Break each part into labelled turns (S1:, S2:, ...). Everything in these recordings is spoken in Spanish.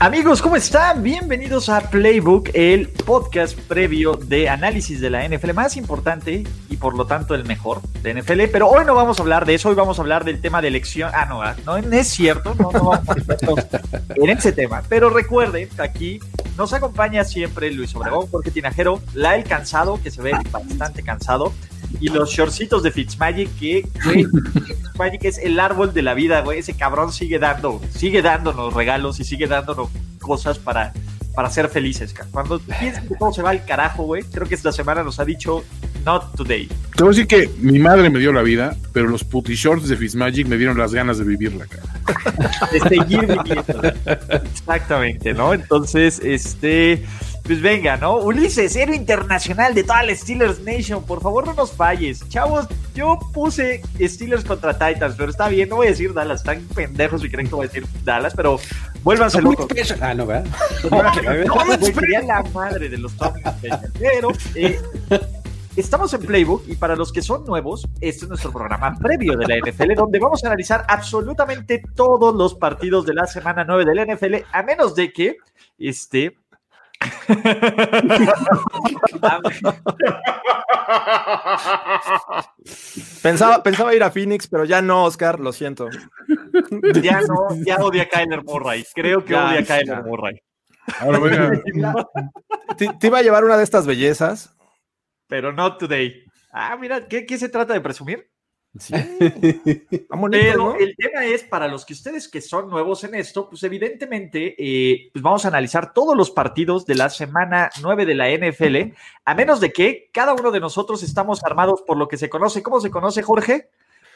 S1: Amigos, ¿cómo están? Bienvenidos a Playbook, el podcast previo de análisis de la NFL más importante y por lo tanto el mejor de NFL. Pero hoy no vamos a hablar de eso, hoy vamos a hablar del tema de elección. Ah, no, ah, no, es cierto, no, no vamos a hablar en ese tema. Pero recuerden, aquí nos acompaña siempre Luis Obregón, Jorge Tinajero, la el cansado, que se ve bastante cansado y los shortcitos de Fitzmagic, que, güey, Fitzmagic es el árbol de la vida, güey. Ese cabrón sigue dando, sigue dándonos regalos y sigue dándonos cosas para, para ser felices. Cuando piensas que todo se va al carajo, güey, creo que esta semana nos ha dicho not today.
S2: Te voy a decir que mi madre me dio la vida, pero los putty shorts de Fitzmagic me dieron las ganas de vivirla, cara.
S1: De seguir viviendo. Exactamente, ¿no? Entonces, este pues venga, ¿no? Ulises, héroe internacional de toda la Steelers Nation, por favor no nos falles. Chavos, yo puse Steelers contra Titans, pero está bien, no voy a decir Dallas, están pendejos si creen que voy a decir Dallas, pero vuélvanse locos.
S3: Ah, no, ¿verdad?
S1: No, no, sería la madre de los Pero eh, estamos en Playbook y para los que son nuevos, este es nuestro programa previo de la NFL, donde vamos a analizar absolutamente todos los partidos de la semana 9 de la NFL, a menos de que este
S3: pensaba, pensaba ir a Phoenix, pero ya no, Oscar, lo siento.
S1: Ya no, ya odia a Kyler Murray. Creo que odia a Kyler Murray.
S3: te, te, iba a llevar una de estas bellezas.
S1: Pero no today. Ah, mira, ¿qué, qué se trata de presumir?
S3: Sí.
S1: Pero el tema es, para los que ustedes que son nuevos en esto, pues evidentemente eh, pues vamos a analizar todos los partidos de la semana 9 de la NFL, a menos de que cada uno de nosotros estamos armados por lo que se conoce. ¿Cómo se conoce, Jorge?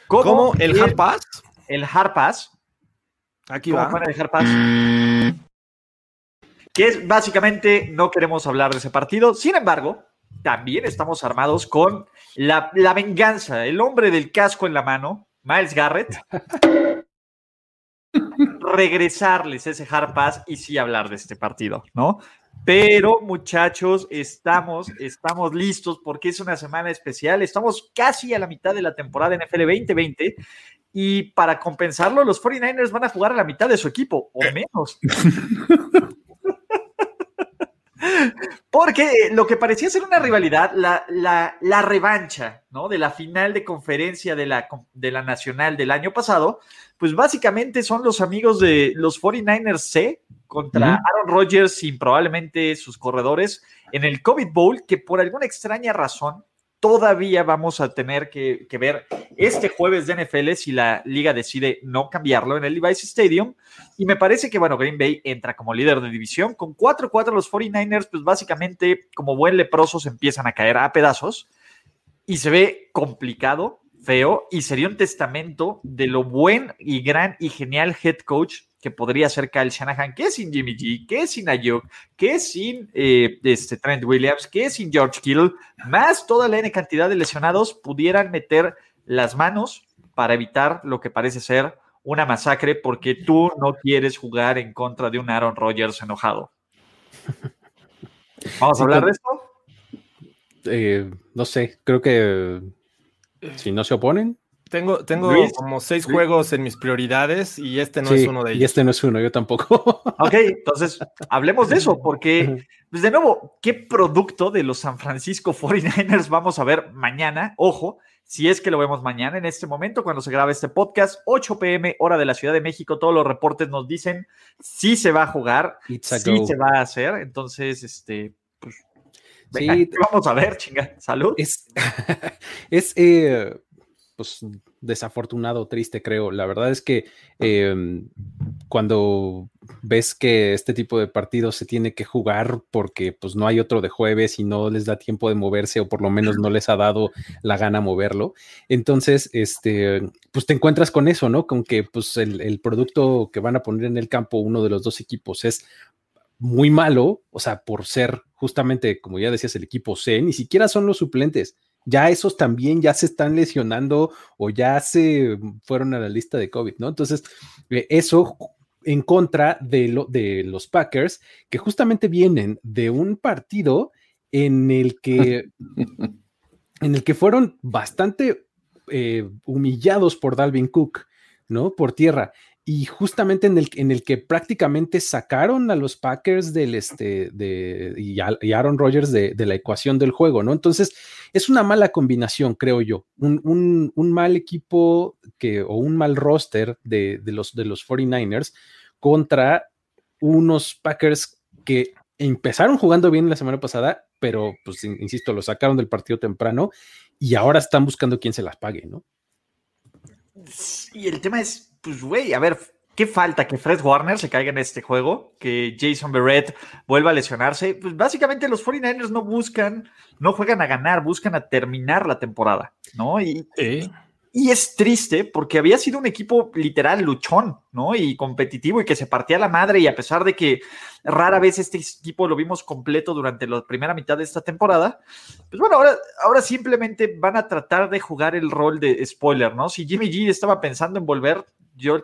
S3: ¿Cómo? ¿El, Hard Pass?
S1: El Hard Pass.
S3: Aquí va.
S1: el Hard Pass? Que es básicamente, no queremos hablar de ese partido. Sin embargo, también estamos armados con la, venganza, el hombre del casco en la mano, Miles Garrett. regresarles ese hard pass y sí hablar de este partido, ¿no? Pero muchachos, estamos, estamos listos porque es una semana especial. Estamos casi a la mitad de la temporada NFL 2020 y para compensarlo, los 49ers van a jugar a la mitad de su equipo, o menos. Porque lo que parecía ser una rivalidad, la, la, revancha, ¿no? De la final de conferencia de la, de la Nacional del año pasado, pues básicamente son los amigos de los 49ers C contra Aaron Rodgers y probablemente sus corredores en el COVID Bowl, que por alguna extraña razón todavía vamos a tener que, ver este jueves de NFL si la liga decide no cambiarlo en el Levi's Stadium. Y me parece que, bueno, Green Bay entra como líder de división. Con 4-4 los 49ers, pues básicamente como buen leprosos empiezan a caer a pedazos. Y se ve complicado, feo, y sería un testamento de lo buen y gran y genial head coach que podría ser Kyle Shanahan, que sin Jimmy G, que sin Ayuk, que sin eh, este, Trent Williams, que sin George Kittle, más toda la N cantidad de lesionados pudieran meter las manos para evitar lo que parece ser una masacre porque tú no quieres jugar en contra de un Aaron Rodgers enojado. ¿Vamos a hablar de esto?
S3: Eh, no sé, creo que si no se oponen,
S4: tengo, tengo como seis juegos en mis prioridades y este no es uno de ellos.
S3: Y este no es uno, yo tampoco.
S1: Ok, entonces hablemos de eso, porque, pues de nuevo, ¿qué producto de los San Francisco 49ers vamos a ver mañana? Ojo, si es que lo vemos mañana en este momento, cuando se graba este podcast, 8 pm, hora de la Ciudad de México, todos los reportes nos dicen si se va a jugar, si se va a hacer. Entonces, este, sí, vamos a ver, chinga. Salud.
S3: Es, es eh, pues desafortunado, triste, creo. La verdad es que em, cuando ves que este tipo de partidos se tiene que jugar porque pues no hay otro de jueves y no les da tiempo de moverse o por lo menos no les ha dado la gana moverlo, entonces este pues te encuentras con eso, ¿no? Con que pues el, el producto que van a poner en el campo uno de los dos equipos es muy malo, o sea, por ser justamente, como ya decías, el equipo C, ni siquiera son los suplentes ya esos también ya se están lesionando o ya se fueron a la lista de COVID, ¿no? Entonces, eh, eso en contra de, lo, de los Packers, que justamente vienen de un partido en el que, en el que fueron bastante eh, humillados por Dalvin Cook, ¿no? Por tierra y justamente en el, en el que prácticamente sacaron a los Packers del este de, y, Aaron Rodgers de, la ecuación del juego, ¿no? Entonces, es una mala combinación, creo yo. Un, mal equipo que, o un mal roster de, los, de los 49ers contra unos Packers que empezaron jugando bien la semana pasada, pero pues insisto, lo sacaron del partido temprano y ahora están buscando quién se las pague, ¿no?
S1: Y el tema es, pues, güey, a ver, ¿qué falta? Que Fred Warner se caiga en este juego, que Jason Barrett vuelva a lesionarse. Pues básicamente los 49ers no buscan, no juegan a ganar, buscan a terminar la temporada, ¿no? Y, y es triste porque había sido un equipo literal luchón, ¿no? Y competitivo y que se partía la madre y a pesar de que rara vez este equipo lo vimos completo durante la primera mitad de esta temporada, pues bueno, ahora, ahora simplemente van a tratar de jugar el rol de spoiler, ¿no? Si Jimmy G estaba pensando en volver, yo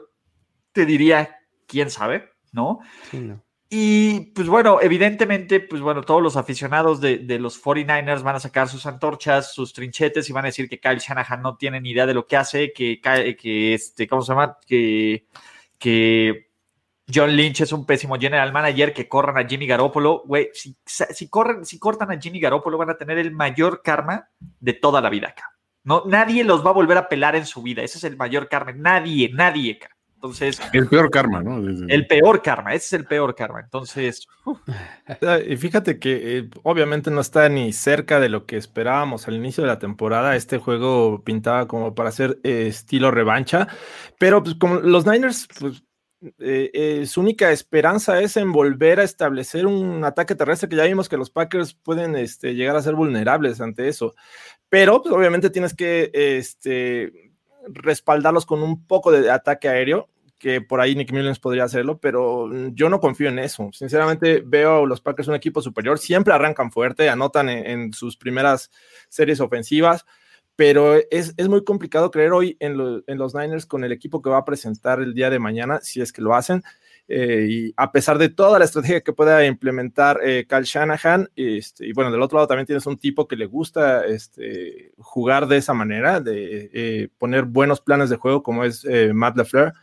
S1: te diría, quién sabe, ¿no? Y pues bueno, evidentemente, pues bueno, todos los aficionados de, los 49ers van a sacar sus antorchas, sus trinchetes y van a decir que Kyle Shanahan no tiene ni idea de lo que hace, que, que este, ¿cómo se llama? Que, que John Lynch es un pésimo general manager, que corran a Jimmy Garoppolo. Güey, si, si, corren, si cortan a Jimmy Garoppolo van a tener el mayor karma de toda la vida acá. No, nadie los va a volver a pelar en su vida. Ese es el mayor karma. Nadie, nadie. Entonces.
S2: El peor karma, ¿no?
S1: El peor karma, ese es el peor karma. Entonces.
S4: Y fíjate que eh, obviamente no está ni cerca de lo que esperábamos al inicio de la temporada. Este juego pintaba como para ser eh, estilo revancha, pero pues como los Niners, pues. Eh, su única esperanza es en volver a establecer un ataque terrestre que ya vimos que los Packers pueden este, llegar a ser vulnerables ante eso. Pero pues, obviamente tienes que este, respaldarlos con un poco de ataque aéreo, que por ahí Nick Mullins podría hacerlo, pero yo no confío en eso. Sinceramente, veo a los Packers un equipo superior, siempre arrancan fuerte, anotan en, sus primeras series ofensivas, pero es, muy complicado creer hoy en, los Niners con el equipo que va a presentar el día de mañana, si es que lo hacen. Eh, y a pesar de toda la estrategia que pueda implementar eh, Shanahan, este, y bueno, del otro lado también tienes un tipo que le gusta este, jugar de esa manera, de eh, poner buenos planes de juego como es Matt LaFleur.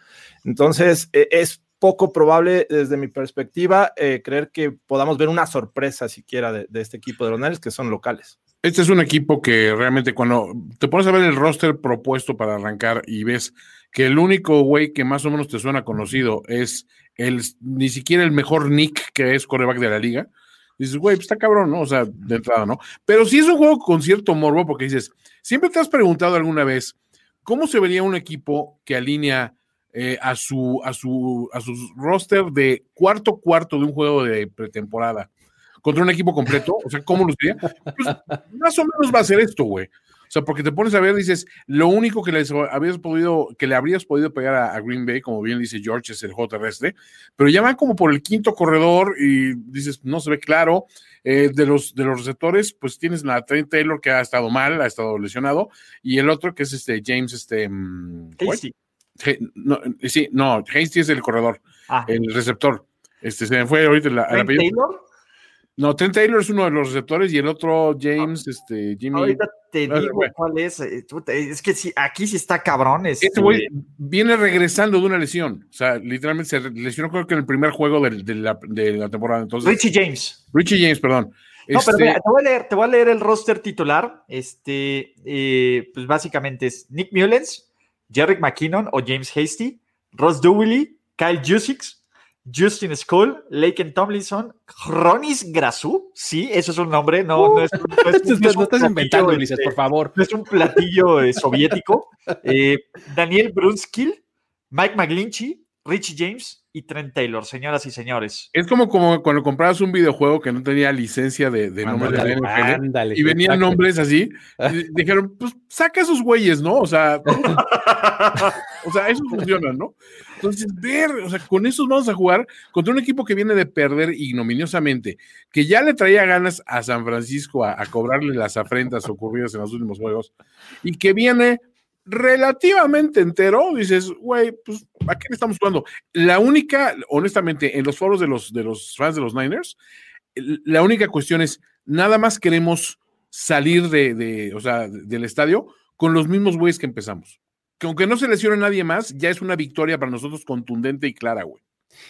S4: Entonces, es poco probable desde mi perspectiva creer que podamos ver una sorpresa siquiera de, este equipo de los Niners que son locales.
S2: Este es un equipo que realmente cuando te pones a ver el roster propuesto para arrancar y ves que el único güey que más o menos te suena conocido es el, ni siquiera el mejor Nick que es coreback de la liga. Dices, güey, pues está cabrón, ¿no? O sea, de entrada, ¿no? Pero sí es un juego con cierto morbo, porque dices, siempre te has preguntado alguna vez, ¿cómo se vería un equipo que alinea eh, a, su, a, su, a su roster de cuarto cuarto de un juego de pretemporada contra un equipo completo? O sea, ¿cómo lo sería? Pues, más o menos va a ser esto, güey. O sea, porque te pones a ver, dices, lo único que les habías podido, que le habrías podido pegar a, Green Bay, como bien dice George, es el juego terrestre, pero ya van como por el quinto corredor y dices, no se ve claro. Eh, de, los, de los receptores, pues tienes a Trent Taylor que ha estado mal, ha estado lesionado, y el otro que es este James, este.
S1: Mm,
S2: no, sí, no, Hasty es el corredor, ah. el receptor. Este se me fue ahorita la, Taylor? No, Trent Taylor es uno de los receptores y el otro James, este, Jimmy.
S1: Ahorita te digo cuál es. Eh, es que sí, aquí sí está cabrón.
S2: Este, este güey viene regresando de una lesión. O sea, literalmente se lesionó creo que en el primer juego de, la, temporada. Entonces,
S1: Richie James.
S2: Richie James, perdón.
S1: No, pero este te voy, a leer, te voy a leer el roster titular. Este, eh, pues básicamente es Nick Mullens, Jerry McKinnon o James Hasty, Ross Dewey, Kyle Jusix, Justin School, Laken Tomlinson, Ronis Grasu. Sí, eso es un nombre, no, no es, no es-
S3: No,
S1: no es un
S3: estás inventando,
S1: platillo,
S3: Ulises,
S1: este,
S3: por favor.
S1: no es un platillo eh, soviético. Eh, Daniel Brunskill, Mike McGlinchey, Richie James y Trent Taylor, señoras y señores.
S2: Es como, como cuando comprabas un videojuego que no tenía licencia de, de nombre de la
S3: Ándale,
S2: NFL
S3: ándale,
S2: y venían
S3: exacto.
S2: nombres así. y dijeron, pues saca esos güeyes, ¿no? O sea, o sea, eso funciona, ¿no? Entonces, ver, o sea, con esos vamos a jugar contra un equipo que viene de perder ignominiosamente, que ya le traía ganas a San Francisco a, a cobrarle las afrentas ocurridas en los últimos juegos y que viene relativamente entero, dices, güey, pues, ¿a le estamos jugando? La única, honestamente, en los foros de los, de los fans de los Niners, la única cuestión es, nada más queremos salir de, de, o sea, de- del estadio con los mismos güeyes que empezamos. Que aunque no se lesione nadie más, ya es una victoria para nosotros contundente y clara, güey.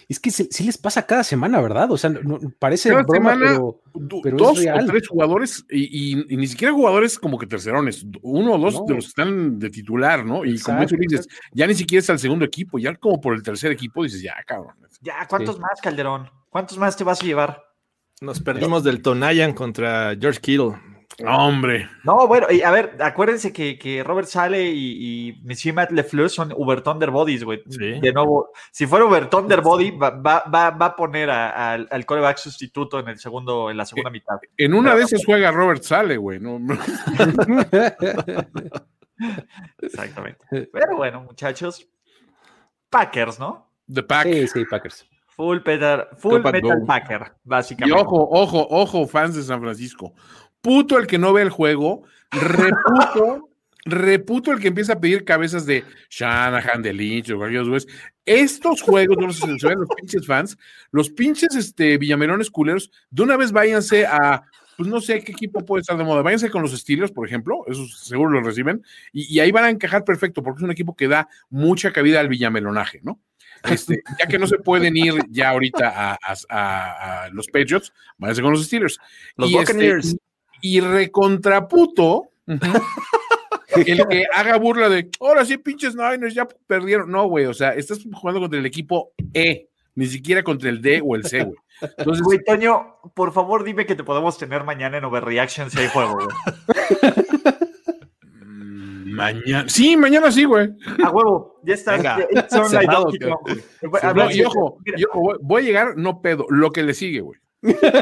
S3: Es que sí, sí les pasa cada semana, ¿verdad? O sea, no- parece
S2: Cada
S3: broma,
S2: semana,
S3: pero,
S2: dos
S3: es real.
S2: o tres jugadores y, y- y ni siquiera jugadores como que tercerones, uno o dos
S3: No.
S2: de los que están de titular, ¿no? Y como
S3: Exacto,
S2: eso dices, ya ni siquiera es al segundo equipo, ya como por el tercer equipo dices, ya, cabrón.
S1: Ya, ¿cuántos
S3: Sí.
S1: más, Calderón? ¿Cuántos más te vas a llevar?
S4: Nos perdimos del Tonayan contra George Kittle.
S2: No, hombre.
S1: No, bueno, y a ver, acuérdense que, que Robert Sale y, y Monsieur Matt LeFleur son Uber Thunderbodies, güey.
S4: Sí.
S1: De nuevo, si fuera Uber Thunderbody, va, va, va, va a poner a- a- al coreback sustituto en el segundo, en la segunda mitad.
S2: En una de esas juega Robert Sale, güey. No.
S1: Exactamente. Pero bueno, muchachos. Packers, ¿no?
S2: The Pack.
S3: sí, sí, Packers.
S1: Full, Peter, full Metal
S2: go.
S1: Packer,
S2: Y
S1: básicamente.
S2: ojo, ojo, ojo, fans de San Francisco. Puto el que no ve el juego, reputo, reputo el que empieza a pedir cabezas de Shanahan, de Lynch, o güey. Estos juegos, no sé si se ven los pinches fans, los pinches este, villamelones culeros, de una vez váyanse a, pues no sé qué equipo puede estar de moda, váyanse con los Steelers, por ejemplo, esos seguro los reciben, y, y ahí van a encajar perfecto, porque es un equipo que da mucha cabida al villamelonaje, ¿no? Este, ya que no se pueden ir ya ahorita a, a- a- a los Patriots, váyanse con los Steelers.
S4: Los
S2: y, este,
S4: Buccaneers.
S2: Y recontraputo el que haga burla de ahora sí, pinches Niners ya perdieron. No, güey, o sea, estás jugando contra el equipo E, ni siquiera contra el D o el C, güey. Entonces,
S1: Güey, Toño, por favor dime que te podemos tener mañana en Overreaction si hay juego, güey.
S2: mm, mañana. Sí, mañana sí, güey.
S1: A huevo, ya está.
S4: Cerrado,
S2: y ojo,
S1: mira,
S2: y ojo, güey, voy a llegar, no pedo, lo que le sigue, güey.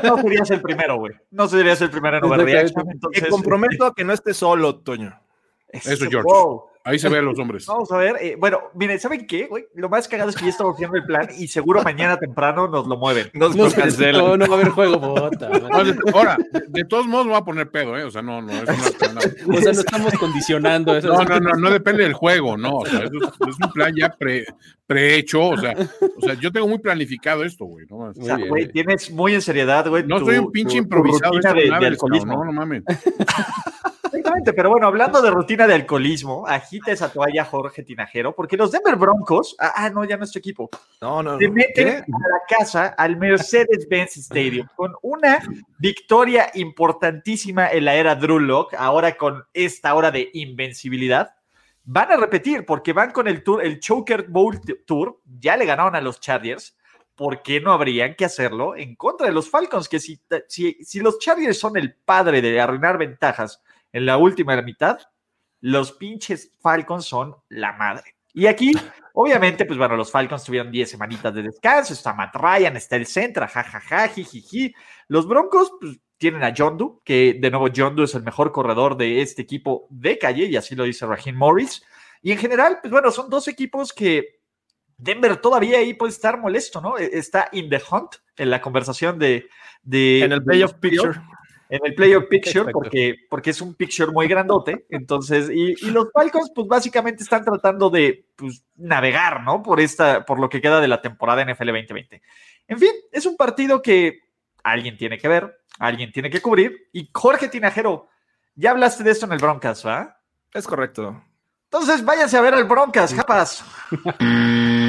S1: No serías el primero, güey. No serías el primero en Overreaction. Entonces,
S4: Te comprometo a que no estés solo, Toño.
S2: Eso, George.
S1: Wow.
S2: Ahí se ve a los hombres.
S1: Vamos a ver. eh, bueno, miren, ¿saben qué, güey? Lo más cagado es que ya estamos haciendo el plan y seguro mañana temprano nos lo mueven.
S4: Nos
S3: No,
S4: lo cancelan.
S3: no, no va a haber juego, bota.
S2: De- Ahora, de, de todos modos me voy a poner pedo, ¿eh? O sea, no, no, eso no es para nada.
S3: O sea, no estamos condicionando eso.
S2: No, no, no, no depende del juego, no. O sea, eso es, es un plan ya pre, prehecho. O sea, o sea, yo tengo muy planificado esto, güey. No,
S1: O sea,
S3: Muy bien,
S1: güey, tienes muy en seriedad, güey.
S2: no
S1: tu-
S2: soy un pinche
S1: tu- tu
S2: improvisado.
S1: rutina
S2: esto
S1: de, de alcoholismo.
S2: cabrón, no, no mames.
S1: Exactamente, pero bueno, hablando de rutina de alcoholismo, agita esa toalla Jorge Tinajero, porque los Denver Broncos, ah, ah, no, ya no es tu equipo,
S4: No, no.
S1: se
S4: no.
S1: meten
S4: ¿Qué?
S1: a la casa al Mercedes-Benz Stadium con una victoria importantísima en la era Drew Lock, ahora con esta hora de invencibilidad. Van a repetir porque van con el tour, el Choker Bowl Tour, ya le ganaron a los Chargers. ¿Por qué no habrían que hacerlo en contra de los Falcons? Que si, si, si los Chargers son el padre de arruinar ventajas en la última mitad, los pinches Falcons son la madre. Y aquí, obviamente, pues bueno, los Falcons tuvieron 10 semanitas de descanso, está Matt Ryan, está el Centra, jajaja, jijiji. Los Broncos, pues tienen a Jondu, que de nuevo Jondu es el mejor corredor de este equipo de calle, y así lo dice Raheem Morris. Y en general, pues bueno, son dos equipos que Denver todavía ahí puede estar molesto, ¿no? E- Está in the hunt en la conversación de... de
S4: En el playoff picture.
S1: En el playoff picture porque, porque es un picture muy grandote. Entonces, y, y los Falcons, pues básicamente están tratando de pues, navegar, ¿no? Por esta, por lo que queda de la temporada NFL 2020. En fin, es un partido que alguien tiene que ver, alguien tiene que cubrir. Y Jorge Tinajero, ya hablaste de esto en el Broncas, ¿va?
S4: Es correcto.
S1: Entonces, váyanse a ver al Broncas, capaz.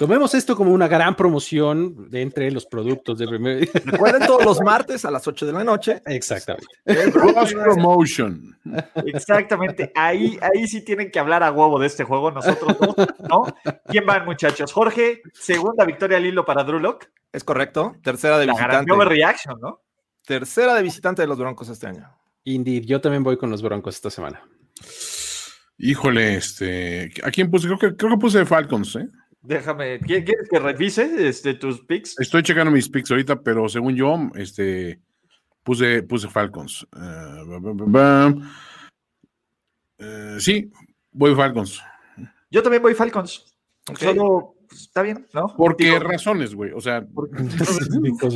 S3: Tomemos esto como una gran promoción de entre los productos de primer.
S4: Recuerden todos los martes a las 8 de la noche.
S3: Exactamente.
S2: Cross promotion.
S1: Exactamente. Ahí, ahí sí tienen que hablar a huevo de este juego, nosotros dos, ¿no? ¿Quién van, muchachos? Jorge, segunda victoria al hilo para Drew Lock.
S4: Es correcto. Tercera de
S1: La gran
S4: visitante.
S1: overreaction, ¿no?
S4: Tercera de visitante de los Broncos este año.
S3: Indeed, yo también voy con los Broncos esta semana.
S2: Híjole, este. ¿A quién puse? Creo que, creo que puse Falcons, ¿eh?
S1: Déjame, ¿qui- ¿quieres que revise este, tus picks?
S2: Estoy checando mis picks ahorita, pero según yo, este. Puse, puse Falcons. Eh. Eh, sí, voy Falcons.
S1: Yo también voy Falcons.
S4: Ok.
S1: Solo, pues, está bien, ¿no?
S2: ¿Por qué
S1: Digo,
S2: razones, güey? O sea,
S1: porque,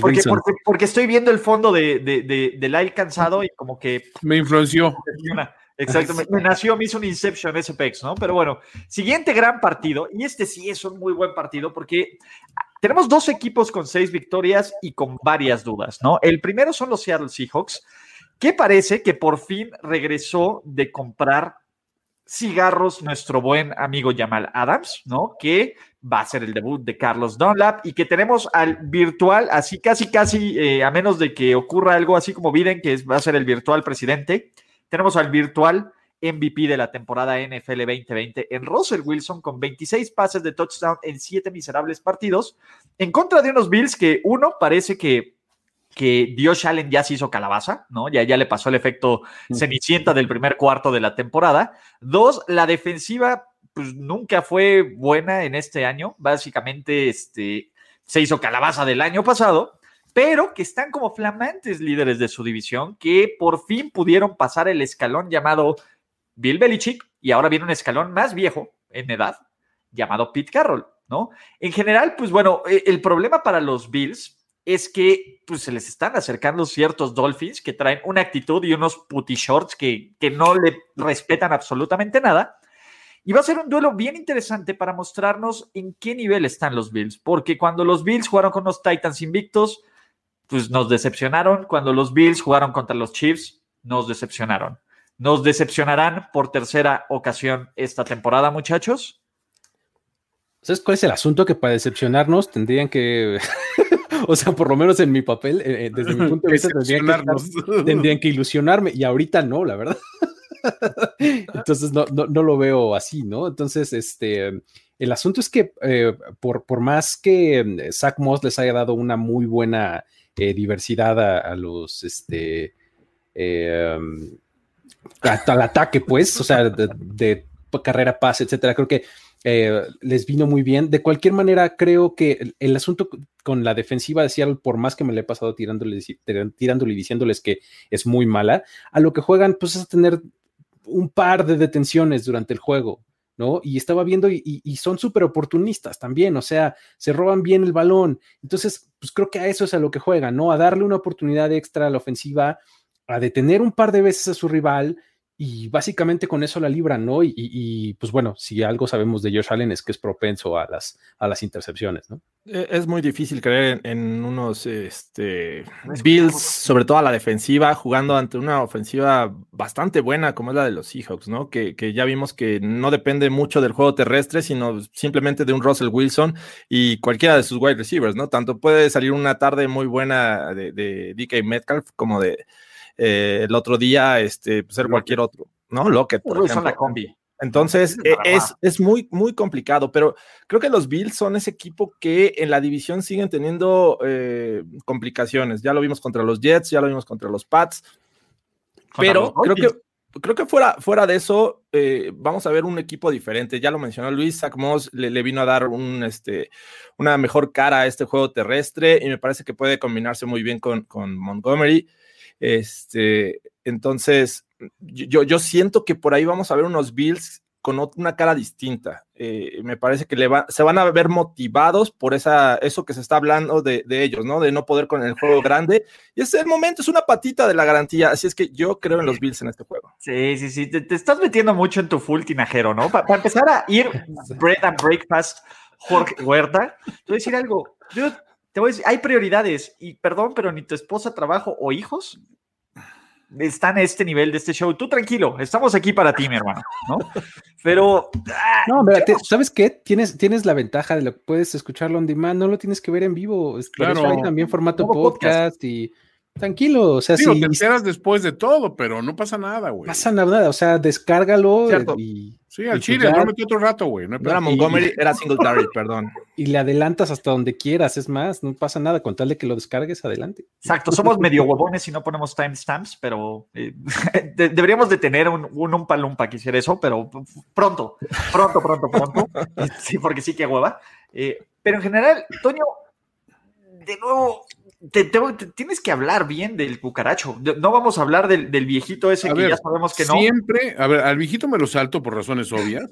S1: porque, porque- porque estoy viendo el fondo de, de, de, del Lyle cansado y como que
S2: me influenció.
S1: Exacto, me, me nació, me hizo un Inception ese Pex, ¿no? Pero bueno, siguiente gran partido, y este sí es un muy buen partido porque tenemos dos equipos con seis victorias y con varias dudas, ¿no? El primero son los Seattle Seahawks, que parece que por fin regresó de comprar cigarros nuestro buen amigo Jamal Adams, ¿no? Que va a ser el debut de Carlos Dunlap y que tenemos al virtual, así casi, casi, eh, a menos de que ocurra algo así como Biden, que va a ser el virtual presidente, tenemos al virtual MVP de la temporada NFL 2020 en Russell Wilson con 26 pases de touchdown en 7 miserables partidos en contra de unos Bills que uno parece que que Dios Allen ya se hizo calabaza, ¿no? Ya, ya le pasó el efecto cenicienta del primer cuarto de la temporada. Dos, la defensiva pues nunca fue buena en este año. Básicamente este, se hizo calabaza del año pasado pero que están como flamantes líderes de su división, que por fin pudieron pasar el escalón llamado Bill Belichick, y ahora viene un escalón más viejo en edad, llamado Pete Carroll, ¿no? En general, pues bueno, eh, el problema para los Bills es que pues, se les están acercando ciertos Dolphins que traen una actitud y unos putty shorts que, que no le respetan absolutamente nada. Y va a ser un duelo bien interesante para mostrarnos en qué nivel están los Bills, porque cuando los Bills jugaron con los Titans invictos, pues nos decepcionaron. Cuando los Bills jugaron contra los Chiefs, nos decepcionaron. ¿Nos decepcionarán por tercera ocasión esta temporada, muchachos?
S3: ¿Sabes cuál es el asunto? Que para decepcionarnos tendrían que, o sea, por lo menos en mi papel, eh, eh, desde mi punto de vista, tendrían que, estar- tendrían que ilusionarme y ahorita no, la verdad. Entonces no, no, no lo veo así, ¿no? Entonces, este, el asunto es que eh, por, por más que Zach Moss les haya dado una muy buena eh, diversidad a, los, este, eh, al ataque, pues, o sea, de, carrera, pase, etcétera, creo que eh, les vino muy bien. De cualquier manera, creo que el, asunto con la defensiva de Seattle, por más que me le he pasado tirándole, tirándole y diciéndoles que es muy mala, a lo que juegan, pues es tener un par de detenciones durante el juego, ¿no? Y estaba viendo y, y- son súper oportunistas también, o sea, se roban bien el balón. Entonces, pues creo que a eso es a lo que juegan, ¿no? A darle una oportunidad extra a la ofensiva, a detener un par de veces a su rival y básicamente con eso la libran, ¿no? Y, y- y, pues bueno, si algo sabemos de Josh Allen es que es propenso a las, a las intercepciones, ¿no?
S4: Eh, Es muy difícil creer en, en unos este, Bills, sobre todo a la defensiva, jugando ante una ofensiva bastante buena como es la de los Seahawks, ¿no? Que, que ya vimos que no depende mucho del juego terrestre, sino simplemente de un Russell Wilson y cualquiera de sus wide receivers, ¿no? Tanto puede salir una tarde muy buena de, de DK Metcalf como de eh, el otro día este, ser cualquier otro, ¿no? Lockett, por
S1: Son
S4: ejemplo.
S1: la combi.
S4: Entonces,
S1: Es para
S4: es, muy, muy complicado, pero creo que los Bills son ese equipo que en la división siguen teniendo eh, complicaciones. Ya lo vimos contra los Jets, ya lo vimos contra los Pats,
S1: Contra
S4: pero
S1: los
S4: creo que, creo que fuera, fuera de eso, eh, vamos a ver un equipo diferente. Ya lo mencionó Luis, Zach Moss le, le vino a dar un, este, una mejor cara a este juego terrestre y me parece que puede combinarse muy bien con, con Montgomery. Este, entonces, yo, yo siento que por ahí vamos a ver unos Bills con una cara distinta. Eh, me parece que le va- se van a ver motivados por esa, eso que se está hablando de, de ellos, ¿no? De no poder con el juego grande. Y ese es el momento, es una patita de la garantía. Así es que yo creo en los Bills en este juego.
S1: Sí, sí, sí. Te, te estás metiendo mucho en tu full tinajero, ¿no? Para empezar a ir bread and breakfast, Jorge Huerta. Te voy a decir algo. Yo te voy a decir, hay prioridades. Y perdón, pero ni tu esposa, trabajo o hijos están a este nivel de este show. Tú tranquilo, estamos aquí para ti, mi hermano, ¿no? Pero.
S3: Ah, no, mira, ¿sabes qué? Tienes, tienes la ventaja de lo que puedes escucharlo on demand, no lo tienes que ver en vivo. Claro. hay también formato podcast, y. Tranquilo, o sea,
S2: sí. Si, te enteras después de todo, pero no pasa nada, güey.
S3: Pasa nada, o sea, descárgalo y
S2: Sí, al Chile, no metí otro rato, güey.
S4: No, era Montgomery, era Singletary, perdón.
S3: Y le adelantas hasta donde quieras, es más, no pasa nada, con tal de que lo descargues, adelante.
S1: Exacto, somos medio huevones y no ponemos timestamps, pero eh, deberíamos de tener un, un umpa lumpa que hiciera eso, pero pronto, pronto, pronto, pronto. sí, porque sí que hueva. Eh, pero en general, Toño, de nuevo, te, tienes que hablar bien del cucaracho. No vamos a hablar del, viejito ese que ya sabemos que no.
S2: Siempre, a ver, al viejito me lo salto por razones obvias,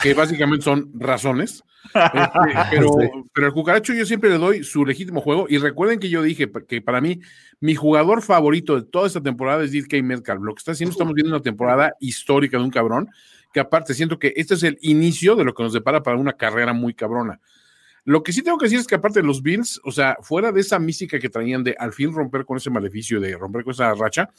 S2: que básicamente son razones. Este, pero, pero al cucaracho yo siempre le doy su legítimo juego. Y recuerden que yo dije que para mí, mi jugador favorito de toda esta temporada es DK Metcalf. Lo que está haciendo, estamos viendo una temporada histórica de un cabrón, que aparte siento que este es el inicio de lo que nos depara para una carrera muy cabrona. Lo que sí tengo que decir es que aparte de los Bills, o sea, fuera de esa mística que traían de al fin romper con ese maleficio, de romper con esa racha,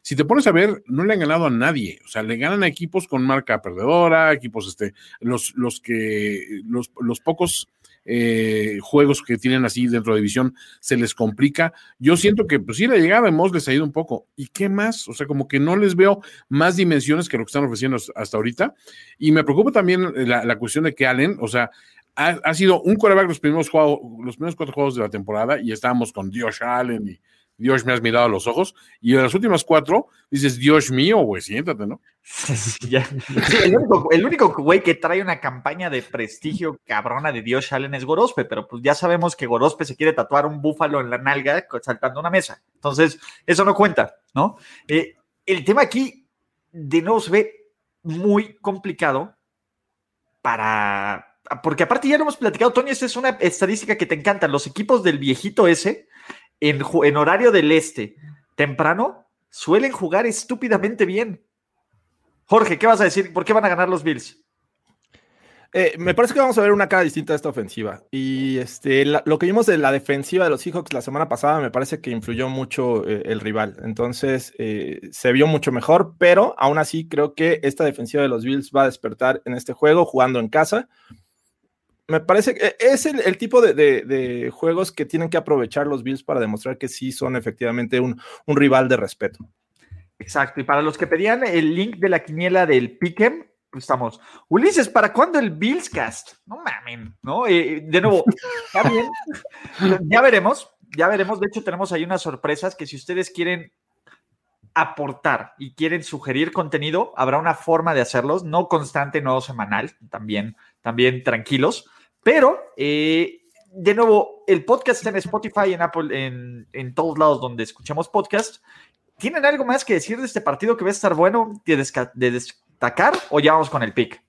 S2: si te pones a ver, no le han ganado a nadie. O sea, le ganan a equipos con marca perdedora, equipos, este, los, los que, los, los pocos eh, juegos que tienen así dentro de división se les complica. Yo siento que, pues sí, la llegada de Moss les ha ido un poco. ¿Y qué más? O sea, como que no les veo más dimensiones que lo que están ofreciendo hasta ahorita. Y me preocupa también la, la cuestión de que Allen, o sea, ha, sido un coreback los primeros, juegos, los primeros cuatro juegos de la temporada y estábamos con Dios Allen y Dios me has mirado a los ojos. Y en las últimas cuatro dices, Dios mío, güey, siéntate, ¿no?
S1: el, único, güey que trae una campaña de prestigio cabrona de Dios Allen es Gorospe, pero pues ya sabemos que Gorospe se quiere tatuar un búfalo en la nalga saltando una mesa. Entonces, eso no cuenta, ¿no? Eh, el tema aquí de nuevo se ve muy complicado para, porque aparte ya lo hemos platicado, Tony, esta es una estadística que te encanta. Los equipos del viejito ese, en, horario del este, temprano, suelen jugar estúpidamente bien. Jorge, ¿qué vas a decir? ¿Por qué van a ganar los Bills?
S4: Eh, me parece que vamos a ver una cara distinta de esta ofensiva. Y este, lo que vimos de la defensiva de los Seahawks la semana pasada me parece que influyó mucho eh, el rival. Entonces eh, se vio mucho mejor, pero aún así creo que esta defensiva de los Bills va a despertar en este juego jugando en casa me parece que es el, tipo de, juegos que tienen que aprovechar los Bills para demostrar que sí son efectivamente un, rival de respeto.
S1: Exacto, y para los que pedían el link de la quiniela del Pick'em, pues estamos. Ulises, ¿para cuándo el Billscast? No mamen, ¿no? Eh, de nuevo, está bien. ya veremos, ya veremos. De hecho, tenemos ahí unas sorpresas que si ustedes quieren aportar y quieren sugerir contenido, habrá una forma de hacerlos, no constante, no semanal, también, también tranquilos. Pero, eh, de nuevo, el podcast está en Spotify, en Apple, en, todos lados donde escuchamos podcast. ¿Tienen algo más que decir de este partido que va a estar bueno de, destacar o ya vamos con el pick?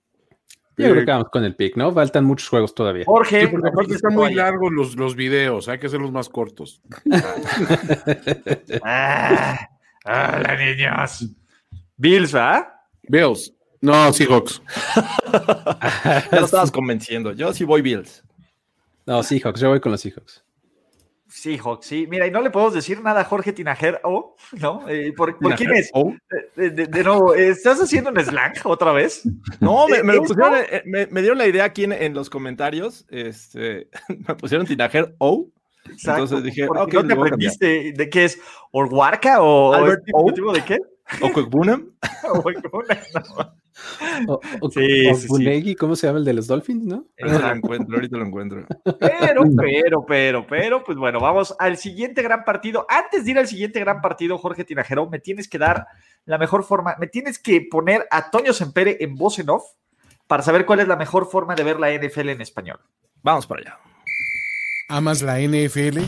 S3: Yo creo que vamos con el pick, ¿no? Faltan muchos juegos todavía.
S2: Jorge, porque están muy largos los, los videos, hay que hacerlos más cortos.
S1: ah, hola, niños. Bills, ¿ah?
S2: Bills. No, Seahawks.
S4: ya lo estabas convenciendo. Yo sí voy Bills.
S3: No, Seahawks, yo voy con los Seahawks.
S1: Seahawks, sí. Mira, y no le podemos decir nada a Jorge Tinajer o, ¿no? Eh, ¿Por, quién es? De, nuevo, ¿estás haciendo un slang otra vez?
S4: No, me, me, pusieron, eh, me, dieron la idea aquí en, los comentarios. Este, me pusieron Tinajer O.
S1: Entonces dije, ok, ¿no te aprendiste de qué es? ¿Orwarca o, o, de qué?
S4: ¿O Kwekbunam?
S3: o, sí, ¿cómo se llama el de los Dolphins, no?
S4: Ahorita lo encuentro, ahorita lo encuentro.
S1: Pero, pero, pero, pero, pues bueno, vamos al siguiente gran partido. Antes de ir al siguiente gran partido, Jorge Tinajero, me tienes que dar la mejor forma, me tienes que poner a Toño Sempere en voz en off para saber cuál es la mejor forma de ver la NFL en español.
S4: Vamos para allá.
S5: ¿Amas la NFL?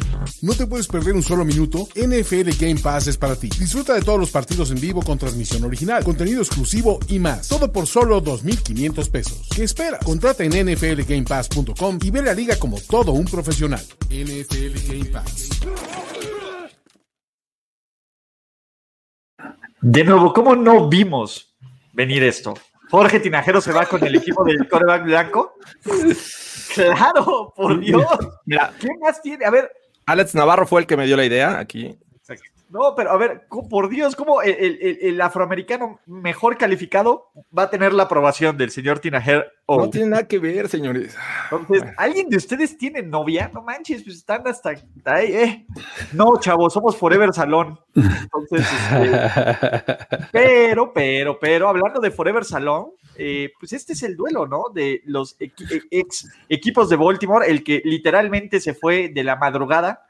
S5: ¿No te puedes perder un solo minuto? NFL Game Pass es para ti. Disfruta de todos los partidos en vivo con transmisión original, contenido exclusivo y más. Todo por solo 2.500 pesos. ¿Qué esperas? Contrata en nflgamepass.com y ve la liga como todo un profesional. NFL Game Pass.
S1: De nuevo, ¿cómo no vimos venir esto? Jorge Tinajero se va con el equipo del coreback blanco. Claro, por Dios. Mira, ¿qué más tiene? A ver.
S4: Alex Navarro fue el que me dio la idea aquí.
S1: No, pero a ver, por Dios, ¿cómo el, afroamericano mejor calificado va a tener la aprobación del señor Tinajer?
S4: No tiene nada que ver, señores.
S1: Entonces, ¿alguien de ustedes tiene novia? No manches, pues están hasta, ahí, ¿eh? No, chavos, somos Forever Salón. Entonces, este, pero, pero, pero, hablando de Forever Salón, eh, pues este es el duelo, ¿no? De los ex equipos de Baltimore, el que literalmente se fue de la madrugada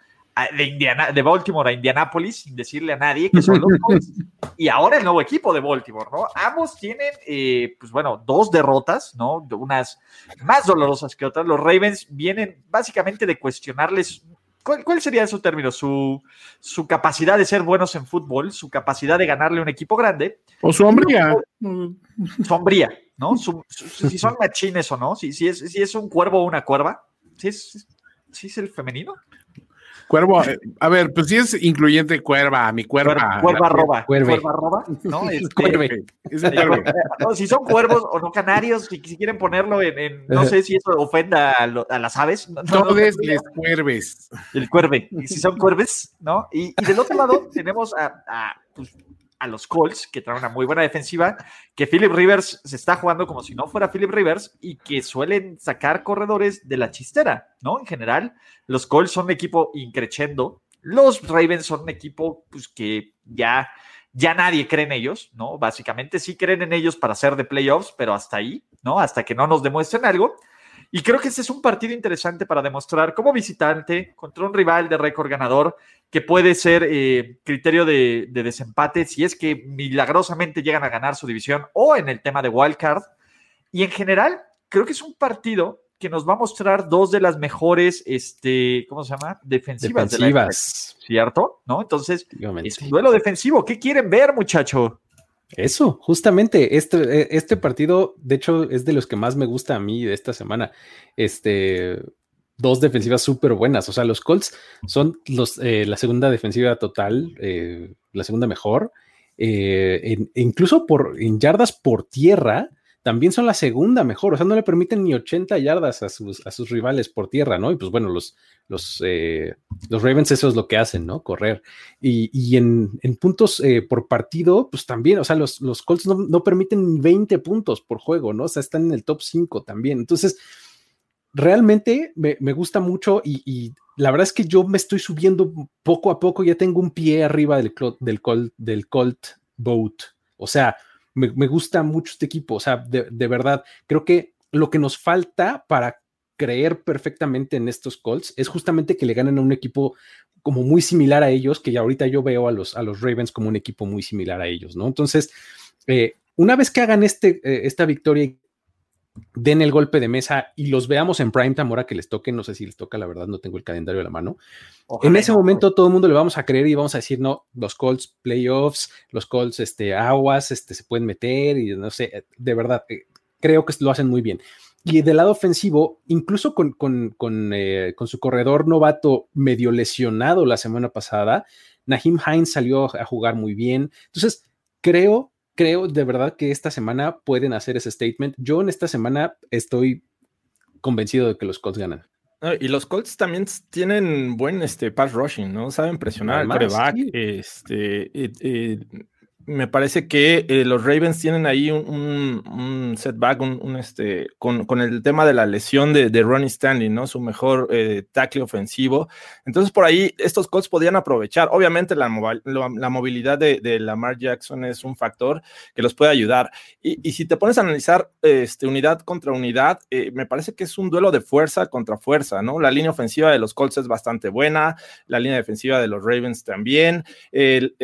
S1: de, Indiana, de Baltimore a Indianapolis sin decirle a nadie que son los Colts. y ahora el nuevo equipo de Baltimore, ¿no? Ambos tienen, eh, pues bueno, dos derrotas, ¿no? Unas más dolorosas que otras. Los Ravens vienen básicamente de cuestionarles. ¿Cuál, sería su término? Su, su capacidad de ser buenos en fútbol, su capacidad de ganarle a un equipo grande.
S2: O su hombría.
S1: Sombría, ¿no? si son machines o no, si, si, es, si es un cuervo o una cuerva, si es, si es el femenino.
S2: Cuervo, eh, a ver, pues si es incluyente cuerva, mi cuerva.
S1: Cuerva, roba. Cuerva roba, ¿no? Este, no, si son cuervos o no canarios, si, quieren ponerlo en, no sé si eso ofenda a, las aves. No,
S2: Todes les cuerves.
S1: El cuerve. Y si son cuerves, ¿no? Y, del otro lado tenemos a, pues, a los Colts, que traen una muy buena defensiva, que Philip Rivers se está jugando como si no fuera Philip Rivers y que suelen sacar corredores de la chistera, ¿no? En general, los Colts son un equipo increchendo, los Ravens son un equipo pues, que ya, ya nadie cree en ellos, ¿no? Básicamente sí creen en ellos para ser de playoffs, pero hasta ahí, ¿no? Hasta que no nos demuestren algo. Y creo que este es un partido interesante para demostrar como visitante contra un rival de récord ganador que puede ser eh, criterio de, desempate si es que milagrosamente llegan a ganar su división o en el tema de wildcard. Y en general, creo que es un partido que nos va a mostrar dos de las mejores, este, ¿cómo se llama? Defensivas.
S3: Defensivas.
S1: ¿Cierto? ¿No? Entonces, es un duelo defensivo. ¿Qué quieren ver, muchacho?
S3: Eso, justamente, este, e, este partido, de hecho, es de los que más me gusta a mí de esta semana. Este, dos defensivas súper buenas. O sea, los Colts son los, eh, la segunda defensiva total, eh, la segunda mejor. Eh, incluso por, en yardas por tierra, también son la segunda mejor. O sea, no le permiten ni 80 yardas a sus, a sus rivales por tierra, ¿no? Y pues bueno, los, los, los Ravens eso es lo que hacen, ¿no? Correr. Y, en, puntos por partido, pues también, o sea, los, los Colts no, no permiten 20 puntos por juego, ¿no? O sea, están en el top 5 también. Entonces, realmente me, gusta mucho y, la verdad es que yo me estoy subiendo poco a poco, ya tengo un pie arriba del, del, Colt, del Colt Boat. O sea, me, gusta mucho este equipo. O sea, de, verdad, creo que lo que nos falta para creer perfectamente en estos Colts es justamente que le ganen a un equipo como muy similar a ellos, que ya ahorita yo veo a los, a los Ravens como un equipo muy similar a ellos, ¿no? Entonces, eh, una vez que hagan este, eh, esta victoria den el golpe de mesa y los veamos en primetime ahora que les toque, no sé si les toca, la verdad no tengo el calendario de la mano. en ese momento todo el mundo le vamos a creer y vamos a decir, no, los Colts playoffs, los Colts este, aguas, este, se pueden meter y no sé, de verdad, eh, creo que lo hacen muy bien. Y del lado ofensivo, incluso con, con, eh, con, su corredor novato medio lesionado la semana pasada, Nahim Hines salió a jugar muy bien. Entonces, creo creo de verdad que esta semana pueden hacer ese statement. Yo en esta semana estoy convencido de que los Colts ganan.
S4: y los Colts también tienen buen este, pass rushing, ¿no? Saben presionar al coreback. Este, me parece que eh, los Ravens tienen ahí un, setback un, este, con, el tema de la lesión de, Ronnie Stanley, ¿no? Su mejor eh, tackle ofensivo. Entonces, por ahí estos Colts podían aprovechar. Obviamente, la, la movilidad de, Lamar Jackson es un factor que los puede ayudar. Y, si te pones a analizar este, unidad contra unidad, eh, me parece que es un duelo de fuerza contra fuerza, ¿no? La línea ofensiva de los Colts es bastante buena, la línea defensiva de los Ravens también. el,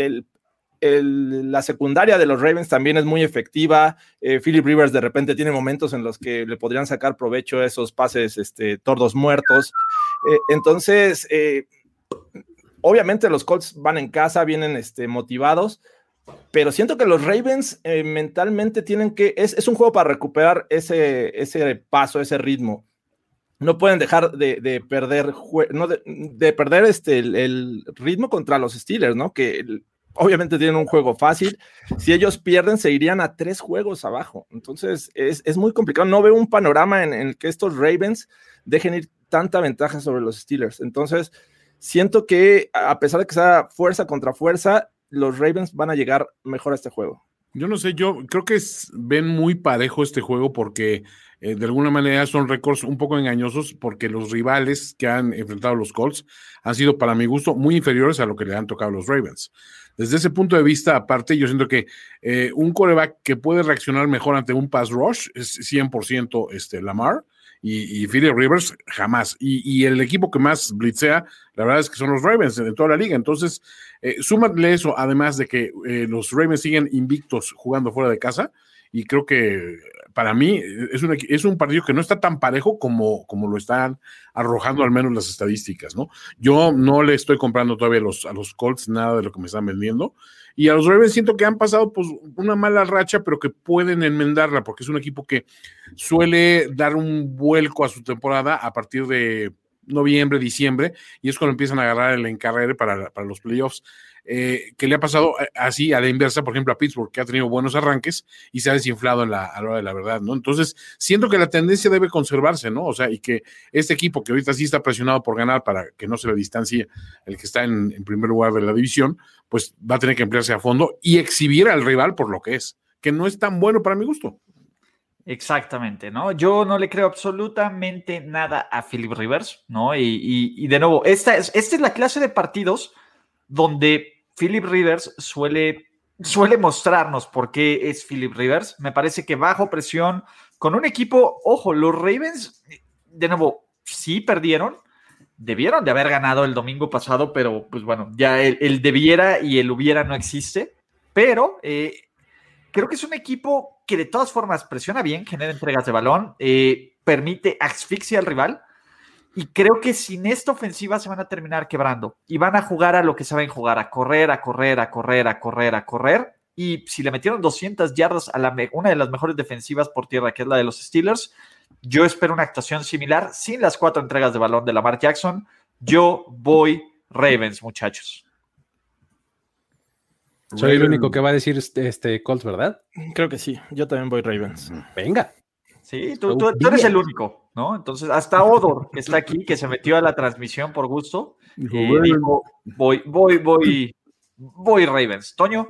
S4: la secundaria de los Ravens también es muy efectiva. Eh, Philip Rivers de repente tiene momentos en los que le podrían sacar provecho esos pases este, tordos muertos. Eh, entonces, eh, obviamente los Colts van en casa, vienen este, motivados, pero siento que los Ravens mentalmente tienen que, es, un juego para recuperar ese, ese paso, ese ritmo. No pueden dejar de, perder, no de, perder este, el, el, ritmo contra los Steelers, ¿no? Que obviamente tienen un juego fácil. Si ellos pierden, se irían a tres juegos abajo. Entonces, es, muy complicado. No veo un panorama en, el que estos Ravens dejen ir tanta ventaja sobre los Steelers. Entonces, siento que a pesar de que sea fuerza contra fuerza, los Ravens van a llegar mejor a este juego.
S2: Yo no sé, yo creo que ven muy parejo este juego porque eh, de alguna manera son récords un poco engañosos porque los rivales que han enfrentado los Colts han sido para mi gusto muy inferiores a lo que le han tocado los Ravens. Desde ese punto de vista, aparte, yo siento que eh, un coreback que puede reaccionar mejor ante un pass rush es 100% este, Lamar y, y Philip Rivers jamás. Y, el equipo que más blitzea, la verdad es que son los Ravens en toda la liga. Entonces, eh, súmale eso, además de que eh, los Ravens siguen invictos jugando fuera de casa. Y creo que para mí es un, es un partido que no está tan parejo como, como lo están arrojando al menos las estadísticas, ¿no? Yo no le estoy comprando todavía los, a los Colts nada de lo que me están vendiendo. Y a los Ravens siento que han pasado pues una mala racha, pero que pueden enmendarla, porque es un equipo que suele dar un vuelco a su temporada a partir de noviembre, diciembre, y es cuando empiezan a agarrar el encarrere para, para los playoffs. Eh, que le ha pasado eh, así a la inversa, por ejemplo, a Pittsburgh, que ha tenido buenos arranques y se ha desinflado en la, a la hora de la verdad, ¿no? Entonces, siento que la tendencia debe conservarse, ¿no? O sea, y que este equipo que ahorita sí está presionado por ganar para que no se le distancie el que está en, en primer lugar de la división, pues va a tener que emplearse a fondo y exhibir al rival por lo que es, que no es tan bueno para mi gusto.
S1: Exactamente, ¿no? Yo no le creo absolutamente nada a Philip Rivers, ¿no? Y, de nuevo, esta es, esta es la clase de partidos donde Philip Rivers suele, suele mostrarnos por qué es Philip Rivers. Me parece que bajo presión, con un equipo, ojo, los Ravens, de nuevo, sí perdieron, debieron de haber ganado el domingo pasado, pero pues bueno, ya el, debiera y el hubiera no existe, pero eh, creo que es un equipo que de todas formas presiona bien, genera entregas de balón, eh, permite asfixia al rival y creo que sin esta ofensiva se van a terminar quebrando y van a jugar a lo que saben jugar, a correr, a correr, a correr, a correr, a correr. Y si le metieron 200 yardas a la una de las mejores defensivas por tierra, que es la de los Steelers, yo espero una actuación similar sin las cuatro entregas de balón de Lamar Jackson. Yo voy Ravens, muchachos.
S3: Soy el único que va a decir este, este Colts, ¿verdad?
S4: Creo que sí. Yo también voy Ravens.
S3: Venga.
S1: Sí, tú, eres el único, ¿no? Entonces, hasta Odor, que está aquí, que se metió a la transmisión por gusto, eh, dijo, voy, voy, voy, voy Ravens. Toño.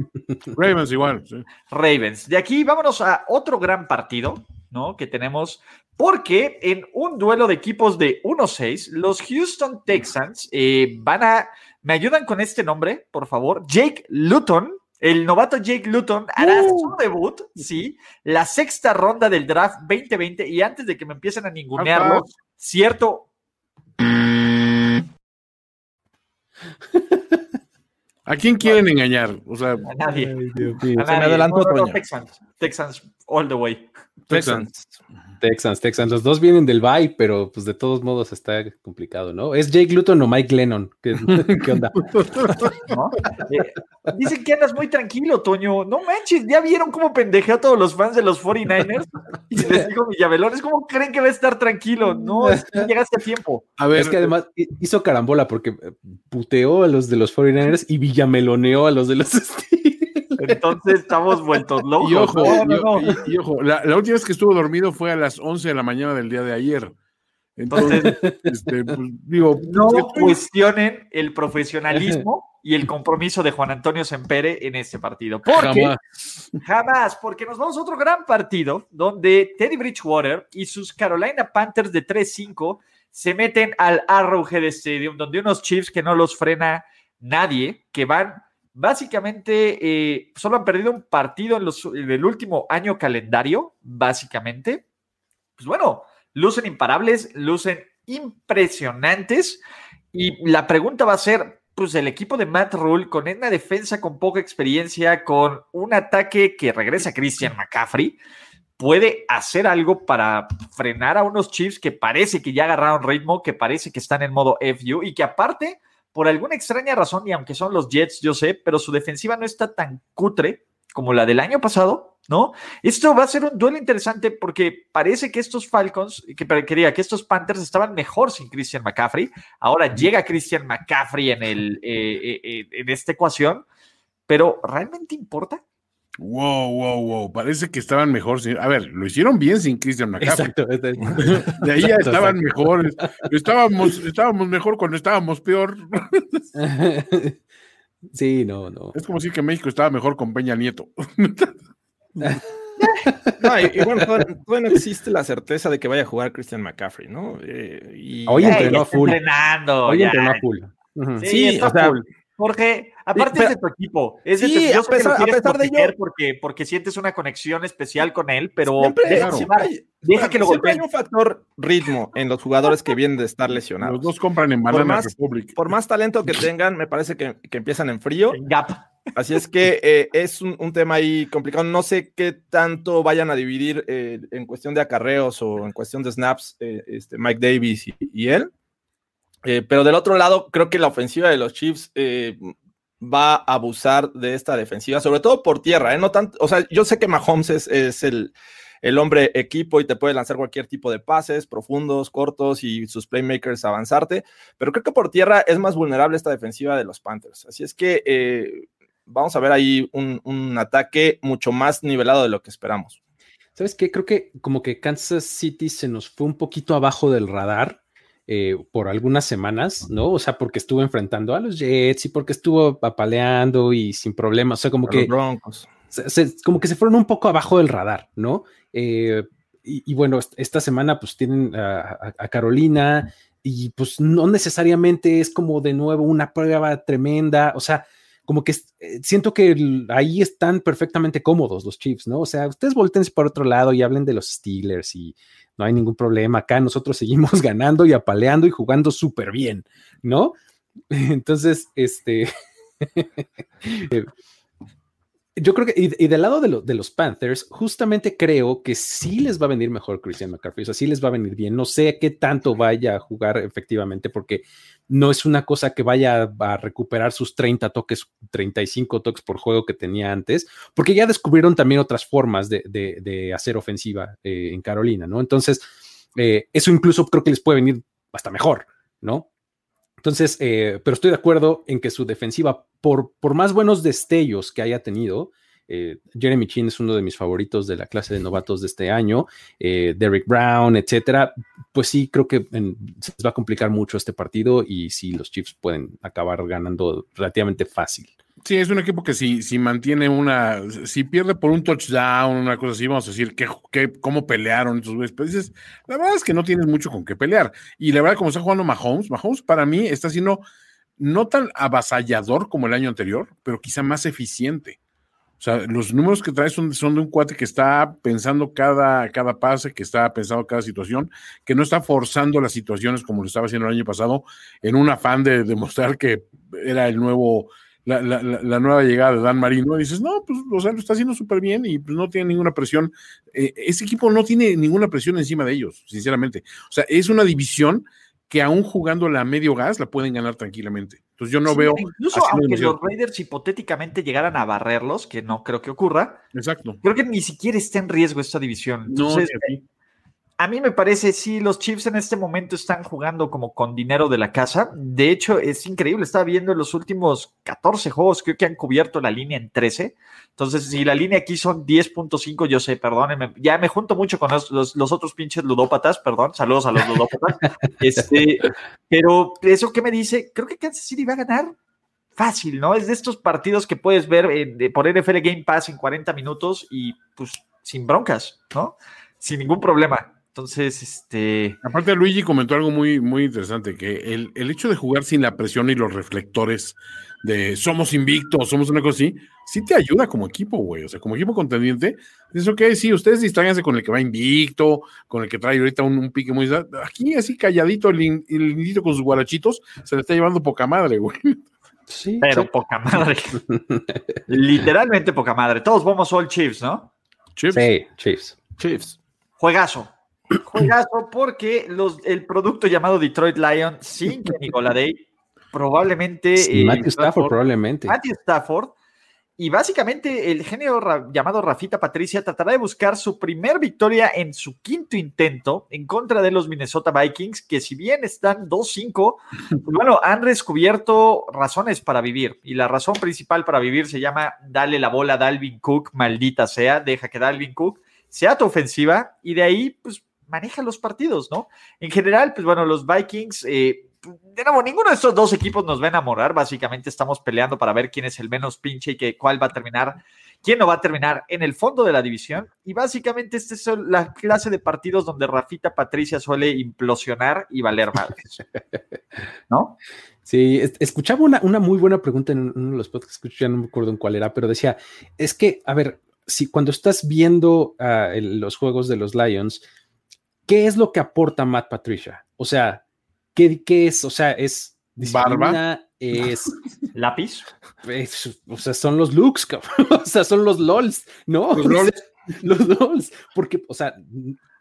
S2: Ravens igual, sí.
S1: Ravens. De aquí vámonos a otro gran partido, ¿no? Que tenemos, porque en un duelo de equipos de 1-6, los Houston Texans eh, van a, ¿me ayudan con este nombre, por favor? Jake Luton el novato Jake Luton hará uh. su debut, sí, la sexta ronda del draft 2020 y antes de que me empiecen a ningunearlo, cierto.
S2: ¿A quién quieren engañar? O sea,
S1: a nadie. A nadie. Texans, Texans all the way.
S3: Texans. Texans, Texans. Los dos vienen del bye, pero pues de todos modos está complicado, ¿no? ¿Es Jake Luton o Mike Lennon? ¿Qué, onda?
S1: Eh, dicen que andas muy tranquilo, Toño. No manches, ¿ya vieron cómo pendejeo a todos los fans de los 49ers? Y les digo, Villavelones, ¿cómo creen que va a estar tranquilo? No, es que llegaste a tiempo.
S3: A ver, es que además hizo carambola porque eh, puteó a los de los 49ers y villameloneó a los de los
S1: entonces estamos vueltos locos.
S2: Y ojo, y, ojo la, última vez que estuvo dormido fue a las 11 de la mañana del día de ayer. Entonces, este, pues, digo,
S1: no cuestionen el profesionalismo y el compromiso de Juan Antonio Sempere en este partido. Porque jamás. jamás, porque nos vamos a otro gran partido donde Teddy Bridgewater y sus Carolina Panthers de 3-5 se meten al Arrowhead Stadium, donde unos Chiefs que no los frena nadie, que van Básicamente, eh, solo han perdido un partido en, el último año calendario, básicamente. Pues bueno, lucen imparables, lucen impresionantes. Y la pregunta va a ser, pues el equipo de Matt Rule, con una defensa con poca experiencia, con un ataque que regresa Christian McCaffrey, puede hacer algo para frenar a unos Chiefs que parece que ya agarraron ritmo, que parece que están en modo FU y que aparte por alguna extraña razón, y aunque son los Jets, yo sé, pero su defensiva no está tan cutre como la del año pasado, ¿no? Esto va a ser un duelo interesante porque parece que estos Falcons, que quería que estos Panthers estaban mejor sin Christian McCaffrey. Ahora llega Christian McCaffrey en, el, eh, eh, eh, en esta ecuación, pero ¿realmente importa?
S2: Wow, wow, wow. Parece que estaban mejor. Sin... A ver, lo hicieron bien sin Christian McCaffrey. Exacto. De ahí ya estaban mejores. Estábamos, estábamos mejor cuando estábamos peor.
S3: Sí, no, no.
S2: Es como decir que México estaba mejor con Peña Nieto.
S4: No, y, bueno, todavía, no existe la certeza de que vaya a jugar Christian McCaffrey, ¿no?
S3: Eh, y... Hoy entrenó full.
S1: Entrenando,
S3: Hoy entrenó full.
S1: Sí, o sea, Jorge, aparte es de tu equipo. Es de sí, tu, yo a pesar, a pesar de ello. Porque, porque sientes una conexión especial con él, pero deja, deja que lo
S4: hay un factor ritmo en los jugadores que vienen de estar lesionados.
S2: Los dos compran en Banana
S4: por más,
S2: Republic.
S4: Por más talento que tengan, me parece que, que empiezan en frío.
S1: En gap.
S4: Así es que eh, es un, un, tema ahí complicado. No sé qué tanto vayan a dividir eh, en cuestión de acarreos o en cuestión de snaps eh, este, Mike Davis y, y él. Eh, pero del otro lado, creo que la ofensiva de los Chiefs eh, va a abusar de esta defensiva, sobre todo por tierra, ¿eh? No tanto, o sea, yo sé que Mahomes es, el, el, hombre equipo y te puede lanzar cualquier tipo de pases, profundos, cortos y sus playmakers avanzarte, pero creo que por tierra es más vulnerable esta defensiva de los Panthers. Así es que vamos a ver ahí un, un ataque mucho más nivelado de lo que esperamos.
S3: ¿Sabes qué? Creo que como que Kansas City se nos fue un poquito abajo del radar eh, por algunas semanas, ¿no? O sea, porque estuvo enfrentando a los Jets y porque estuvo apaleando y sin problemas, o sea, como que... Se, como que se fueron un poco abajo del radar, ¿no? Eh, y, bueno, esta semana pues tienen a, Carolina y pues no necesariamente es como de nuevo una prueba tremenda, o sea, como que eh, siento que ahí están perfectamente cómodos los Chiefs, ¿no? O sea, ustedes voltense por otro lado y hablen de los Steelers y no hay ningún problema. Acá nosotros seguimos ganando y apaleando y jugando súper bien, ¿no? Entonces, este, eh, yo creo que, y, del lado de, los Panthers, justamente creo que sí les va a venir mejor Christian McCaffrey, o sea, sí les va a venir bien. No sé qué tanto vaya a jugar efectivamente, porque no es una cosa que vaya a recuperar sus 30 toques, 35 toques por juego que tenía antes, porque ya descubrieron también otras formas de, hacer ofensiva eh, en Carolina, ¿no? Entonces, eh, eso incluso creo que les puede venir hasta mejor, ¿no? Entonces, eh, pero estoy de acuerdo en que su defensiva, por, por más buenos destellos que haya tenido, eh, Jeremy Chin es uno de mis favoritos de la clase de novatos de este año, eh, Derrick Brown, etcétera. Pues sí, creo que se les va a complicar mucho este partido y sí, los Chiefs pueden acabar ganando relativamente fácil.
S2: Sí, es un equipo que si, si mantiene una, si pierde por un touchdown, una cosa así, vamos a decir, que, cómo pelearon estos güeyes. Pero dices, la verdad es que no tienes mucho con qué pelear. Y la verdad, como está jugando Mahomes, Mahomes para mí está siendo no tan avasallador como el año anterior, pero quizá más eficiente. O sea, los números que trae son, de un cuate que está pensando cada, cada pase, que está pensando cada situación, que no está forzando las situaciones como lo estaba haciendo el año pasado, en un afán de demostrar que era el nuevo la, nueva llegada de Dan Marino, y dices, no, pues, o sea, lo está haciendo súper bien y pues no tiene ninguna presión. Eh, ese equipo no tiene ninguna presión encima de ellos, sinceramente. O sea, es una división que aún jugando la medio gas la pueden ganar tranquilamente. Entonces yo no veo.
S1: Incluso aunque los Raiders hipotéticamente llegaran a barrerlos, que no creo que ocurra.
S2: Exacto.
S1: Creo que ni siquiera está en riesgo esta división. Entonces, no, a mí me parece, sí, los Chiefs en este momento están jugando como con dinero de la casa. De hecho, es increíble. Estaba viendo los últimos 14 juegos, creo que han cubierto la línea en 13. Entonces, si la línea aquí son 10.5, yo sé, perdónenme, ya me junto mucho con los, otros pinches ludópatas, perdón, saludos a los ludópatas. este, pero eso que me dice, creo que Kansas City va a ganar fácil, ¿no? Es de estos partidos que puedes ver eh, por NFL Game Pass en 40 minutos y pues sin broncas, ¿no? Sin ningún problema. Entonces, este.
S2: Aparte, Luigi comentó algo muy, muy interesante: que el, hecho de jugar sin la presión y los reflectores de somos invictos, somos una cosa así, sí te ayuda como equipo, güey. O sea, como equipo contendiente, es ok, sí, ustedes distráiganse con el que va invicto, con el que trae ahorita un, pique muy. Aquí, así calladito, el, el con sus guarachitos, se le está llevando poca madre, güey.
S1: Sí, pero poca madre. Literalmente poca madre. Todos vamos all Chiefs, ¿no?
S3: Chiefs. Sí, Chiefs.
S1: Chiefs. Juegazo. Juegazo porque los, el producto llamado Detroit Lion sin Kenny Goladay probablemente.
S3: Sí, Matthew Stafford, probablemente.
S1: Matthew Stafford y básicamente el genio llamado Rafita Patricia tratará de buscar su primer victoria en su quinto intento en contra de los Minnesota Vikings, que si bien están 2-5, pues bueno, han descubierto razones para vivir. Y la razón principal para vivir se llama dale la bola a Dalvin Cook, maldita sea, deja que Dalvin Cook sea tu ofensiva y de ahí, pues maneja los partidos, ¿no? En general, pues bueno, los Vikings... Eh, de nuevo, ninguno de estos dos equipos nos va a enamorar. Básicamente estamos peleando para ver quién es el menos pinche y que, cuál va a terminar, quién no va a terminar en el fondo de la división. Y básicamente esta es la clase de partidos donde Rafita Patricia suele implosionar y valer madres. ¿No?
S3: Sí, escuchaba una, una, muy buena pregunta en uno de los podcasts que ya no me acuerdo en cuál era, pero decía, es que, a ver, si cuando estás viendo uh, los juegos de los Lions, ¿qué es lo que aporta Matt Patricia? O sea, ¿Qué, es? O sea, es
S2: barba,
S3: es
S1: lápiz.
S3: o sea, son los looks, o sea, son los LOLs, ¿no? Los LOLs. los LOLs, porque, o sea,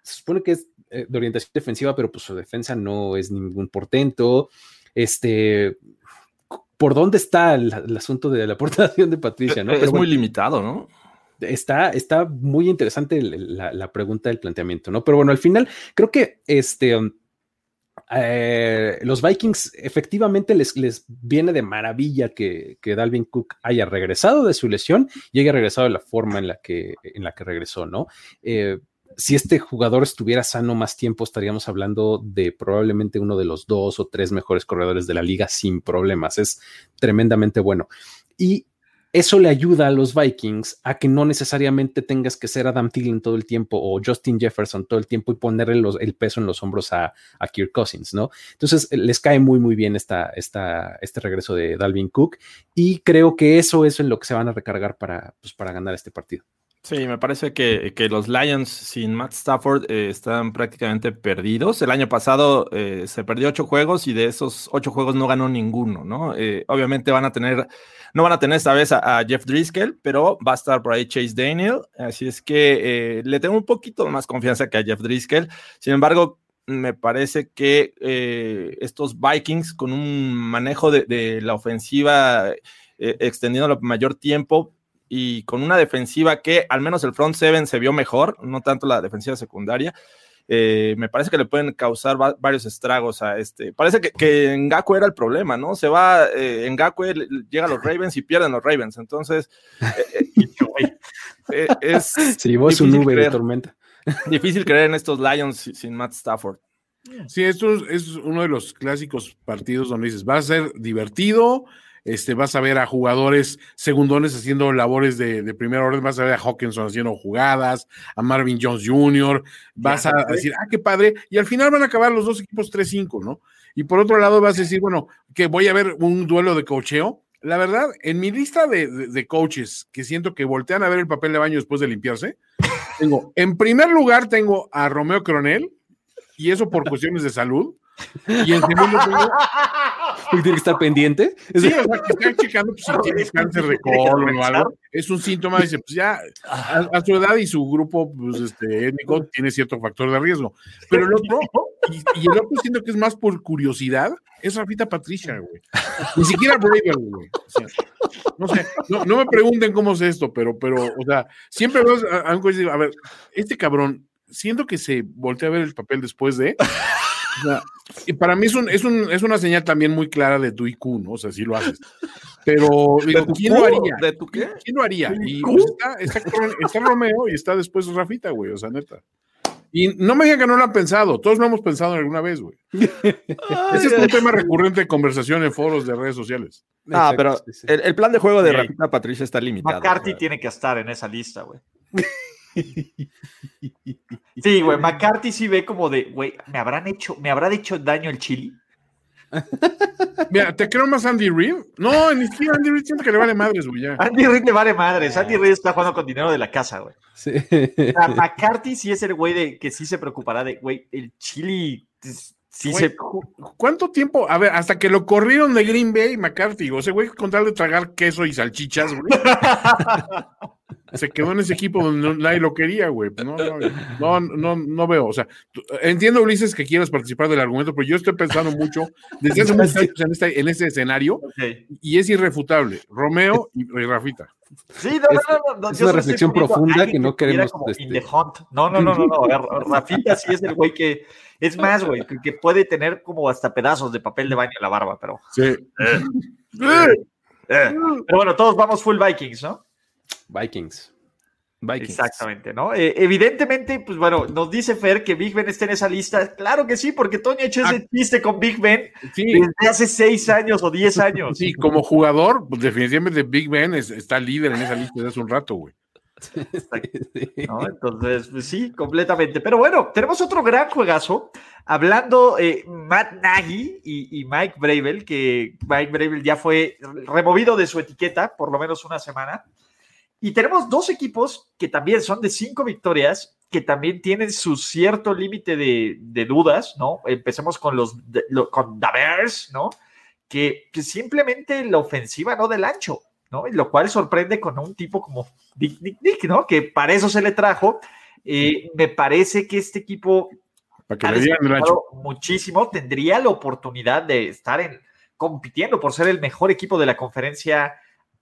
S3: se supone que es eh, de orientación defensiva, pero pues su defensa no es ningún portento. Este, ¿por dónde está el, asunto de la aportación de Patricia? ¿no?
S4: es muy limitado, ¿no?
S3: Está, está muy interesante la, pregunta del planteamiento, ¿no? Pero bueno, al final creo que este um, eh, los Vikings efectivamente les, les, viene de maravilla que, que, Dalvin Cook haya regresado de su lesión y haya regresado de la forma en la que, en la que regresó, ¿no? Eh, si este jugador estuviera sano más tiempo, estaríamos hablando de probablemente uno de los dos o tres mejores corredores de la liga sin problemas. Es tremendamente bueno. Y eso le ayuda a los Vikings a que no necesariamente tengas que ser Adam Thielen todo el tiempo o Justin Jefferson todo el tiempo y ponerle el peso en los hombros a, Kirk Cousins, ¿no? Entonces les cae muy, muy bien esta, este regreso de Dalvin Cook y creo que eso es en lo que se van a recargar para, pues, para ganar este partido.
S4: Sí, me parece que, los Lions sin Matt Stafford eh, están prácticamente perdidos. El año pasado eh, se perdió ocho juegos y de esos ocho juegos no ganó ninguno, ¿no? Eh, obviamente van a tener, no van a tener esta vez a, Jeff Driscoll, pero va a estar por ahí Chase Daniel. Así es que le tengo un poquito más confianza que a Jeff Driscoll. Sin embargo, me parece que estos Vikings con un manejo de, la ofensiva extendiendo el mayor tiempo y con una defensiva que al menos el front seven se vio mejor, no tanto la defensiva secundaria. Eh, me parece que le pueden causar varios estragos a este. Parece que, que Ngakwe era el problema, ¿no? Se va, eh, Ngakwe llega a los Ravens y pierden los Ravens. Entonces, eh,
S3: eh, es. Se llevó su nube de tormenta.
S4: Difícil creer en estos Lions sin Matt Stafford.
S2: Sí, esto es uno de los clásicos partidos donde dices, va a ser divertido, este, vas a ver a jugadores segundones haciendo labores de, de primer orden, vas a ver a Hawkinson haciendo jugadas, a Marvin Jones Jr., vas a decir, ah, qué padre, y al final van a acabar los dos equipos 3-5, ¿no? Y por otro lado vas a decir, bueno, que voy a ver un duelo de cocheo. La verdad, en mi lista de, de, coaches que siento que voltean a ver el papel de baño después de limpiarse, tengo, en primer lugar tengo a Romeo Cronel, y eso por cuestiones de salud. Y en segundo tengo
S3: tiene que estar pendiente.
S2: Sí, o sea, que están checando pues, si tiene cáncer de colon o algo. Es un síntoma, dice, pues ya a, su edad y su grupo pues, este, étnico tiene cierto factor de riesgo. Pero el otro, y, el otro siento que es más por curiosidad, es Rafita Patricia, güey. Ni siquiera Braver, güey. no sé, no, me pregunten cómo es esto, pero, pero, o sea, siempre veo a, a ver, este cabrón, siento que se voltea a ver el papel después de y para mí es, un, es, un, es, una señal también muy clara de tu IQ, ¿no? O sea, sí lo haces. Pero digo, ¿quién lo haría?
S4: ¿De tu qué?
S2: ¿Quién lo haría? Y pues, está, está, Romeo y está después Rafita, güey, o sea, neta. Y no me digan que no lo han pensado, todos lo hemos pensado alguna vez, güey. Ese es un tema recurrente de conversación en foros de redes sociales.
S4: Ah, pero el, plan de juego de Rafita Patricia está limitado.
S1: McCarthy tiene que estar en esa lista, güey. Sí, güey, McCarthy sí ve como de, güey, ¿me habrán hecho, me habrá hecho daño el chili?
S2: Mira, ¿te creo más Andy Reid? No, ni siquiera Andy Reid siente que le vale madres, güey.
S1: Andy Reid le vale madres. Andy Reid está jugando con dinero de la casa, güey. Sí. McCarthy sí es el güey de que sí se preocupará de, güey, el chili sí se...
S2: ¿Cuánto tiempo? A ver, hasta que lo corrieron de Green Bay, McCarthy, o ese güey con tal de tragar queso y salchichas, güey. se quedó en ese equipo donde nadie lo quería, güey. No, no, no, no, veo. O sea, entiendo, Ulises, que quieras participar del argumento, pero yo estoy pensando mucho desde hace muchos años en este, en este escenario y es irrefutable. Romeo y, Rafita.
S1: Sí, no, no, no,
S3: Es una reflexión profunda que no queremos.
S1: Este... No, no, no, no, no. Rafita sí es el güey que. Es más, güey, que, puede tener como hasta pedazos de papel de baño en la barba, pero.
S2: Sí.
S1: Eh. Eh. Pero bueno, todos vamos full Vikings, ¿no?
S3: Vikings.
S1: Exactamente, ¿no? Eh, evidentemente, pues bueno, nos dice Fer que Big Ben está en esa lista. Claro que sí, porque Tony ha hecho ese ah. chiste con Big Ben desde hace seis años o diez años.
S2: Sí, como jugador, pues definitivamente Big Ben está líder en esa lista desde hace un rato, güey.
S1: Entonces, pues sí, completamente. Pero bueno, tenemos otro gran juegazo. Hablando eh, Matt Nagy y, y, Mike Bravel, que Mike Bravel ya fue removido de su etiqueta por lo menos una semana. Y tenemos dos equipos que también son de cinco victorias, que también tienen su cierto límite de, dudas, ¿no? Empecemos con los con The Bears, ¿no? Que, simplemente la ofensiva no del ancho, ¿no? Y lo cual sorprende con un tipo como Dick, Nick, Nick, ¿no? Que para eso se le trajo. Eh, me parece que este equipo
S2: para que le digan
S1: muchísimo, tendría la oportunidad de estar en, compitiendo por ser el mejor equipo de la conferencia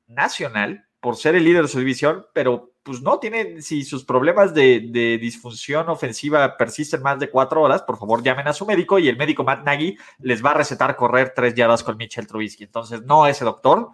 S1: nacional por ser el líder de su división, pero pues no tiene, si sus problemas de, disfunción ofensiva persisten más de cuatro horas, por favor llamen a su médico y el médico Matt Nagy les va a recetar correr tres yardas con Mitchell Trubisky. Entonces, no ese doctor.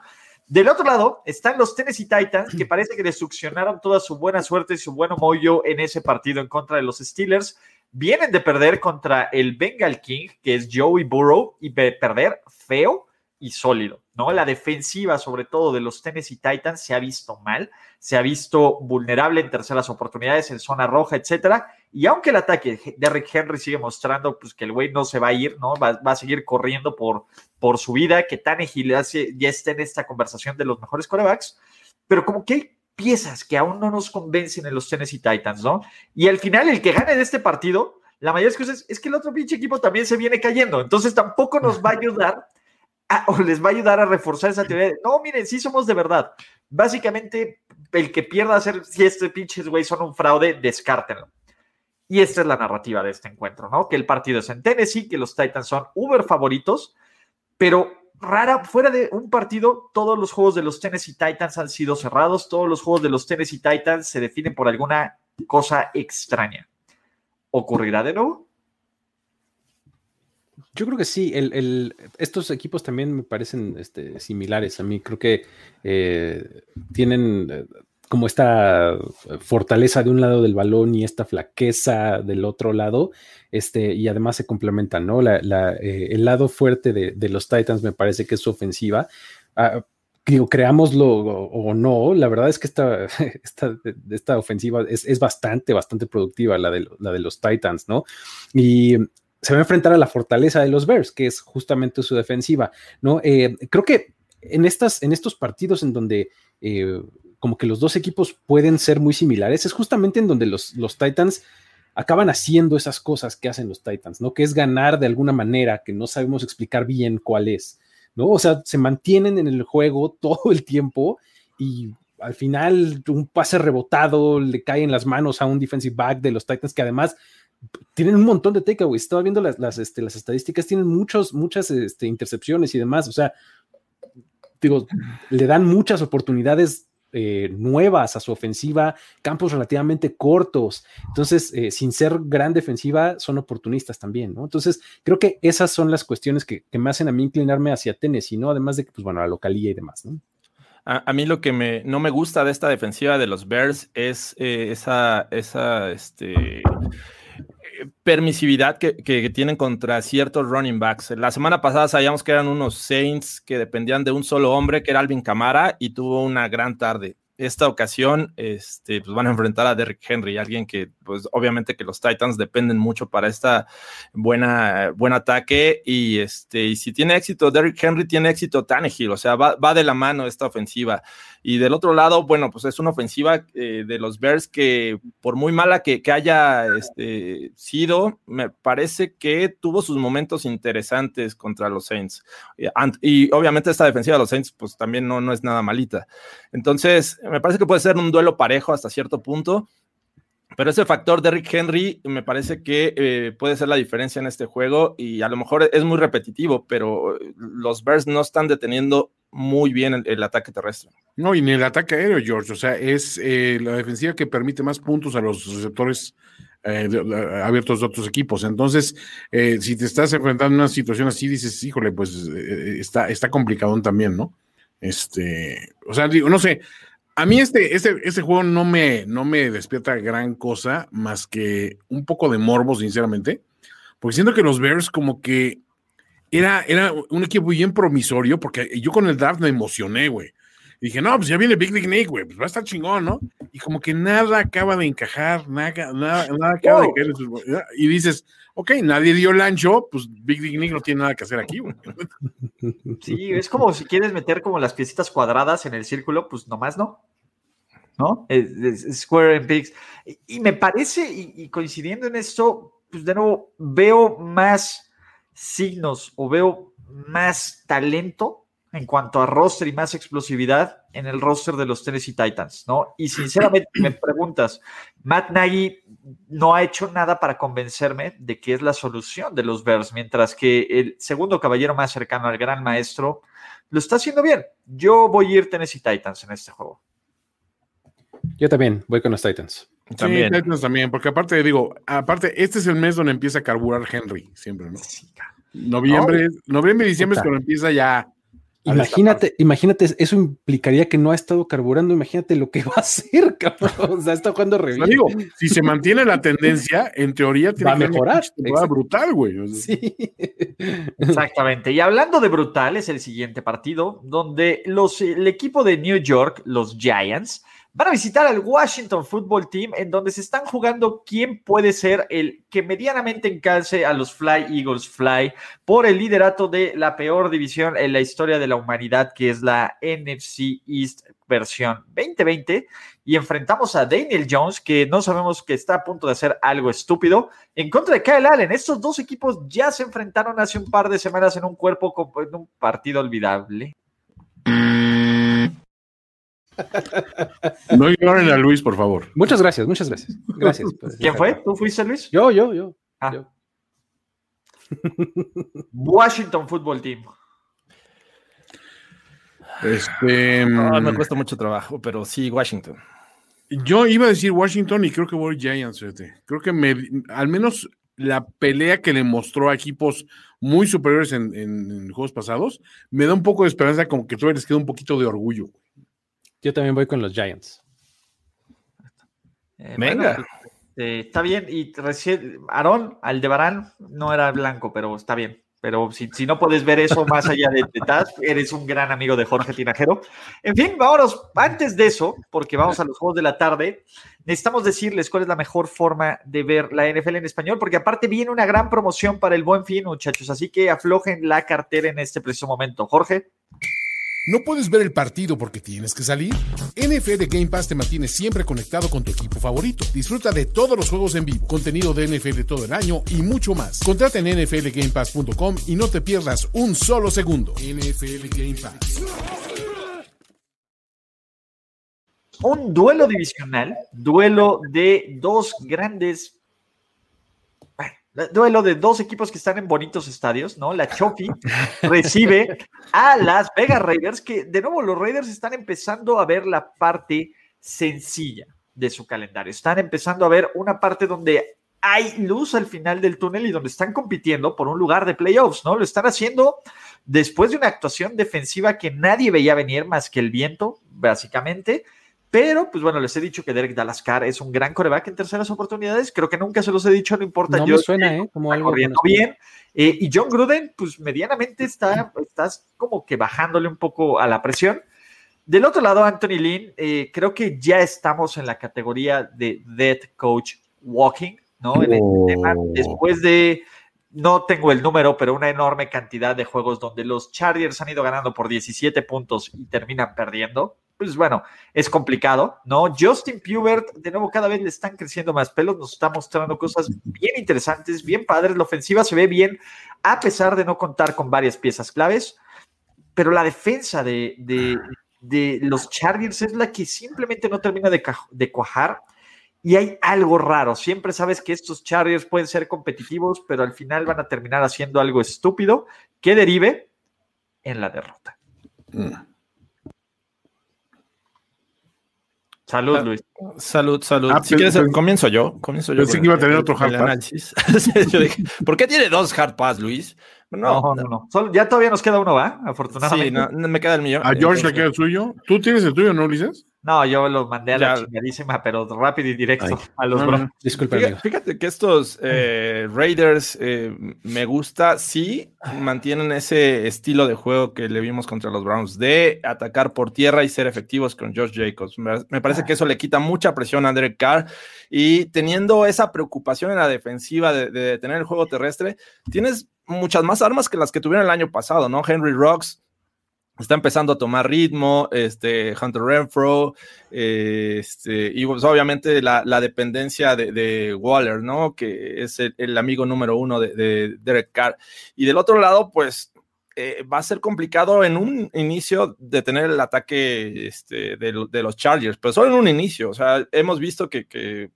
S1: Del otro lado están los Tennessee Titans, que parece que destruccionaron toda su buena suerte y su buen mollo en ese partido en contra de los Steelers. Vienen de perder contra el Bengal King, que es Joey Burrow, y de perder feo y sólido, La defensiva, sobre todo de los Tennessee Titans, se ha visto mal, se ha visto vulnerable en terceras oportunidades, en zona roja, etcétera. Y aunque el ataque de Rick Henry sigue mostrando pues, que el güey no se va a ir, ¿no? Va, a seguir corriendo por, por su vida, que Tannehill ya está en esta conversación de los mejores corebacks, pero como que hay piezas que aún no nos convencen en los Tennessee Titans, ¿no? Y al final, el que gane de este partido, la mayoría de cosas es que el otro pinche equipo también se viene cayendo, entonces tampoco nos va a ayudar o les va a ayudar a reforzar esa teoría no, miren, sí somos de verdad. Básicamente, el que pierda hacer, si este pinches güey son un fraude, descártenlo. Y esta es la narrativa de este encuentro, ¿no? Que el partido es en Tennessee, que los Titans son uber favoritos, pero rara, fuera de un partido, todos los juegos de los Tennessee Titans han sido cerrados, todos los juegos de los Tennessee Titans se definen por alguna cosa extraña. ¿Ocurrirá de nuevo?
S3: Yo creo que sí, el, estos equipos también me parecen este, similares a mí. Creo que eh, tienen eh, como esta fortaleza de un lado del balón y esta flaqueza del otro lado, este, y además se complementan, ¿no? Eh, el lado fuerte de, los Titans me parece que es su ofensiva. Ah, creámoslo o, no, la verdad es que esta, esta, esta ofensiva es, es, bastante, bastante productiva, la de, la de los Titans, ¿no? Y se va a enfrentar a la fortaleza de los Bears, que es justamente su defensiva, ¿no? Eh, creo que en, estas, en estos partidos en donde eh, como que los dos equipos pueden ser muy similares, es justamente en donde los, los Titans acaban haciendo esas cosas que hacen los Titans, ¿no? Que es ganar de alguna manera que no sabemos explicar bien cuál es, ¿no? O sea, se mantienen en el juego todo el tiempo y al final un pase rebotado le cae en las manos a un defensive back de los Titans que además tienen un montón de takeaways. Estaba viendo las, las, este, las estadísticas, tienen muchos, muchas este, intercepciones y demás. O sea, digo, le dan muchas oportunidades eh, nuevas a su ofensiva, campos relativamente cortos. Entonces, eh, sin ser gran defensiva, son oportunistas también, ¿no? Entonces, creo que esas son las cuestiones que, me hacen a mí inclinarme hacia Tennessee, ¿no? Además de que, pues bueno, la localía y demás, ¿no?
S4: A, mí lo que me, no me gusta de esta defensiva de los Bears es eh, esa, esa, este, permisividad que, tienen contra ciertos running backs. La semana pasada sabíamos que eran unos Saints que dependían de un solo hombre, que era Alvin Camara, y tuvo una gran tarde. Esta ocasión este, pues van a enfrentar a Derrick Henry, alguien que, pues obviamente que los Titans dependen mucho para esta buena, buen ataque. Y, este, y si tiene éxito Derrick Henry, tiene éxito Tannehill, o sea, va, va de la mano esta ofensiva. Y del otro lado, bueno, pues es una ofensiva eh, de los Bears que por muy mala que, haya este, sido, me parece que tuvo sus momentos interesantes contra los Saints. Y, obviamente esta defensiva de los Saints, pues también no, no es nada malita. Entonces, me parece que puede ser un duelo parejo hasta cierto punto. Pero ese factor de Rick Henry me parece que eh, puede ser la diferencia en este juego y a lo mejor es muy repetitivo, pero los Bears no están deteniendo muy bien el, ataque terrestre.
S2: No, y ni el ataque aéreo, George. O sea, es eh, la defensiva que permite más puntos a los receptores eh, abiertos de otros equipos. Entonces, si te estás enfrentando a una situación así, dices, híjole, pues está, está complicado también, ¿no? Este, o sea, digo, no sé, a mí este, este, este juego no me, no me despierta gran cosa más que un poco de morbo, sinceramente, porque siento que los Bears como que era, era un equipo bien promisorio, porque yo con el draft me emocioné, güey. dije, no, pues ya viene Big League Nick, güey, pues va a estar chingón, ¿no? Y como que nada acaba de encajar, nada, nada, nada acaba de caer. Y dices, ok, nadie dio el ancho, pues Big League Nick no tiene nada que hacer aquí, güey.
S1: Sí, es como si quieres meter como las piecitas cuadradas en el círculo, pues nomás no. ¿no? Square and Pigs. Y, me parece, y, coincidiendo en esto, pues de nuevo veo más signos o veo más talento en cuanto a roster y más explosividad en el roster de los Tennessee Titans, ¿no? Y sinceramente me preguntas, Matt Nagy no ha hecho nada para convencerme de que es la solución de los Bears, mientras que el segundo caballero más cercano al gran maestro lo está haciendo bien. Yo voy a ir Tennessee Titans en este juego.
S3: Yo también voy con los Titans.
S2: También. Titans también, porque aparte, digo, aparte, este es el mes donde empieza a carburar Henry, siempre, ¿no? Noviembre, noviembre y diciembre es cuando empieza ya.
S3: Imagínate, imagínate, eso implicaría que no ha estado carburando, imagínate lo que va a hacer, cabrón. O sea, está jugando re
S2: digo, si se mantiene la tendencia, en teoría
S3: tiene va a mejorar.
S2: Va brutal, güey.
S1: Sí. Exactamente. Y hablando de brutal, es el siguiente partido, donde los, el equipo de New York, los Giants, Van a visitar al Washington Football Team, en donde se están jugando quién puede ser el que medianamente encalce a los Fly Eagles Fly por el liderato de la peor división en la historia de la humanidad, que es la NFC East versión 2020. Y enfrentamos a Daniel Jones, que no sabemos que está a punto de hacer algo estúpido, en contra de Kyle Allen. Estos dos equipos ya se enfrentaron hace un par de semanas en un cuerpo, en un partido olvidable.
S2: No ignoren a Luis, por favor.
S3: Muchas gracias, muchas gracias. Gracias.
S1: ¿Quién fue? ¿Tú fuiste, Luis?
S3: Yo, yo, yo. Ah.
S1: Washington Football Team.
S4: Este, me mm, cuesta mucho trabajo, pero sí, Washington.
S2: Yo iba a decir Washington y creo que voy Giants, Creo que me, al menos la pelea que le mostró a equipos muy superiores en, juegos pasados, me da un poco de esperanza, como que todavía les queda un poquito de orgullo.
S3: Yo también voy con los Giants.
S1: Eh, Venga. Este, está bien. Y recién, Aarón, Aldebarán, no era blanco, pero está bien. Pero si, no puedes ver eso más allá de, de eres un gran amigo de Jorge Tinajero. En fin, vámonos. Antes de eso, porque vamos a los juegos de la tarde, necesitamos decirles cuál es la mejor forma de ver la NFL en español, porque aparte viene una gran promoción para el buen fin, muchachos. Así que aflojen la cartera en este preciso momento. Jorge.
S5: ¿No puedes ver el partido porque tienes que salir? NFL Game Pass te mantiene siempre conectado con tu equipo favorito. Disfruta de todos los juegos en vivo, contenido de NFL todo el año y mucho más. Contrata en nflgamepass.com y no te pierdas un solo segundo. NFL Game Pass.
S1: Un duelo divisional, duelo de dos grandes duelo de dos equipos que están en bonitos estadios, ¿no? La Chofi recibe a las Vegas Raiders, que de nuevo los Raiders están empezando a ver la parte sencilla de su calendario. Están empezando a ver una parte donde hay luz al final del túnel y donde están compitiendo por un lugar de playoffs, ¿no? Lo están haciendo después de una actuación defensiva que nadie veía venir más que el viento, básicamente pero, pues bueno, les he dicho que Derek Dalascar es un gran coreback en terceras oportunidades. Creo que nunca se los he dicho, no importa.
S3: No me suena, ¿eh? Como algo
S1: corriendo bien. Eh, y John Gruden, pues medianamente está, estás como que bajándole un poco a la presión. Del otro lado, Anthony Lynn, eh, creo que ya estamos en la categoría de Dead Coach Walking, ¿no? En este tema, oh. después de no tengo el número, pero una enorme cantidad de juegos donde los Chargers han ido ganando por 17 puntos y terminan perdiendo. Pues bueno, es complicado, ¿no? Justin Pubert, de nuevo, cada vez le están creciendo más pelos, nos está mostrando cosas bien interesantes, bien padres, la ofensiva se ve bien, a pesar de no contar con varias piezas claves, pero la defensa de, de, los Chargers es la que simplemente no termina de, de cuajar. Y hay algo raro. Siempre sabes que estos Chargers pueden ser competitivos, pero al final van a terminar haciendo algo estúpido que derive en la derrota. Mm. Salud, Luis.
S4: Salud, salud. Ah, si quieres, comienzo yo. Comienzo yo.
S2: Pensé que iba a tener otro hard
S4: pass. ¿por qué tiene dos hard pass, Luis?
S1: No, no, no. ya todavía nos queda uno, ¿va? Afortunadamente.
S4: Sí, no, me queda el mío.
S2: ¿A George le queda el suyo? ¿Tú tienes el tuyo, no, Ulises?
S1: No, yo lo mandé a la chingadísima, pero rápido y directo a los
S4: no, fíjate, que estos eh, Raiders eh, me gusta, sí mantienen ese estilo de juego que le vimos contra los Browns, de atacar por tierra y ser efectivos con Josh Jacobs. Me parece que eso le quita mucha presión a Derek Carr y teniendo esa preocupación en la defensiva de, de tener el juego terrestre, tienes muchas más armas que las que tuvieron el año pasado, ¿no? Henry Rocks está empezando a tomar ritmo, este, Hunter Renfro, este, y pues obviamente la, dependencia de, Waller, ¿no? Que es el, amigo número uno de, Derek Carr. Y del otro lado, pues eh, va a ser complicado en un inicio de tener el ataque este, de, los Chargers, pero solo en un inicio. O sea, hemos visto que,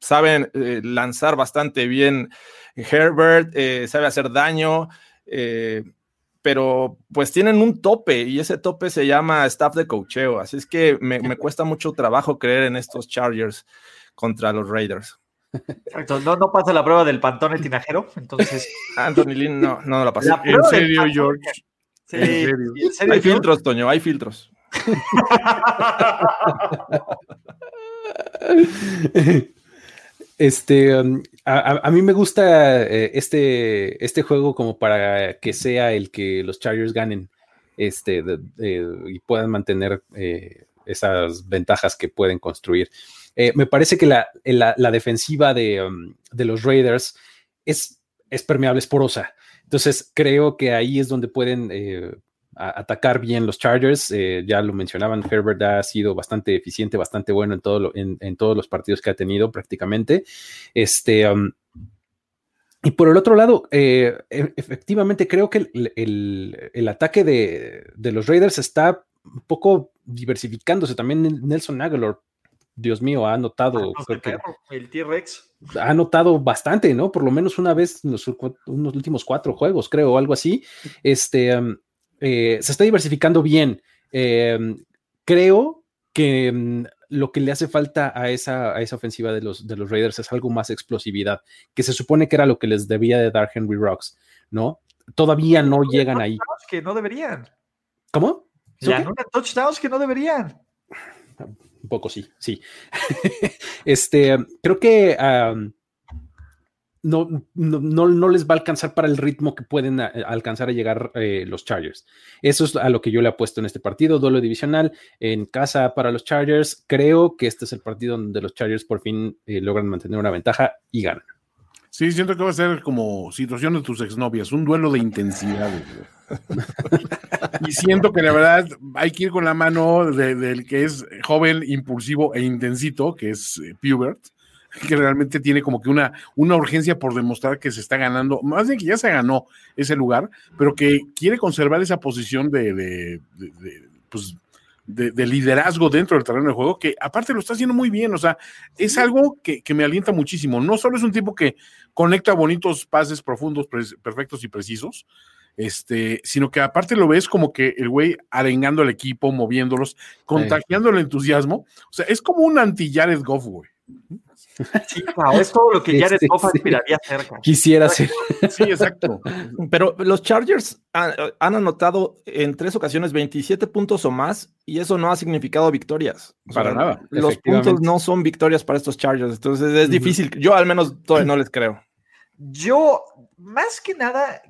S4: saben eh, lanzar bastante bien Herbert, eh, sabe hacer daño pero pues tienen un tope y ese tope se llama staff de cocheo. Así es que me, cuesta mucho trabajo creer en estos Chargers contra los Raiders.
S1: Exacto, no, no pasa la prueba del pantone tinajero, entonces.
S4: Anthony Lynn no, no la pasa.
S2: ¿En serio, George?
S4: Sí, ¿En serio? hay filtros, Toño, hay filtros.
S3: Este, um, a, mí me gusta eh, este, este juego como para que sea el que los Chargers ganen este, y puedan mantener eh, esas ventajas que pueden construir. Eh, me parece que la, defensiva um, de, los Raiders es, es permeable, es porosa. Entonces creo que ahí es donde pueden atacar bien los Chargers. Eh, ya lo mencionaban, Herbert ha sido bastante eficiente, bastante bueno en, todo en, todos los partidos que ha tenido prácticamente. Este, um, y por el otro lado, eh, e, efectivamente creo que el, ataque de, los Raiders está un poco diversificándose. También Nelson Aguilar, Dios mío, ha notado.
S1: Ah, el T-Rex.
S3: Ha notado bastante, ¿no? Por lo menos una vez en los, últimos cuatro juegos, creo, o algo así. Este. Um, eh, se está diversificando bien. Eh, creo que mm, lo que le hace falta a esa, a esa ofensiva de los, de los Raiders es algo más explosividad, que se supone que era lo que les debía de dar Henry Rocks, ¿no? Todavía no llegan ahí.
S1: Que no deberían.
S3: ¿Cómo?
S1: Ya touchdowns que no deberían.
S3: Un poco sí, sí. este, creo que no, no, no, les va a alcanzar para el ritmo que pueden eh, alcanzar a llegar eh, los Chargers. Eso es a lo que yo le apuesto en este partido, duelo divisional en casa para los Chargers. Creo que este es el partido donde los Chargers por fin eh, logran mantener una ventaja y ganan.
S2: Sí, siento que va a ser como situación de tus exnovias, un duelo de intensidad. y siento que la verdad hay que ir con la mano del que es joven, impulsivo e intensito, que es Pubert que realmente tiene como que una, una urgencia por demostrar que se está ganando, más de que ya se ganó ese lugar, pero que quiere conservar esa posición de, de, pues, de, liderazgo dentro del terreno de juego, que aparte lo está haciendo muy bien, o sea, es algo que, me alienta muchísimo. No solo es un tipo que conecta bonitos pases profundos, perfectos y precisos, este, sino que aparte lo ves como que el güey arengando al equipo, moviéndolos, contagiando el entusiasmo. O sea, es como un anti-Jared Goff, güey.
S1: Sí, es todo lo que Jared este, Goff aspiraría a hacer.
S3: Quisiera ser.
S2: Sí, exacto.
S4: Pero los Chargers han, anotado en tres ocasiones 27 puntos o más y eso no ha significado victorias.
S2: Para nada.
S4: Los puntos no son victorias para estos Chargers, entonces es difícil. Yo al menos todavía no les creo.
S1: Yo, más que nada,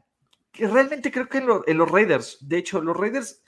S1: realmente creo que en los Raiders, de hecho, los Raiders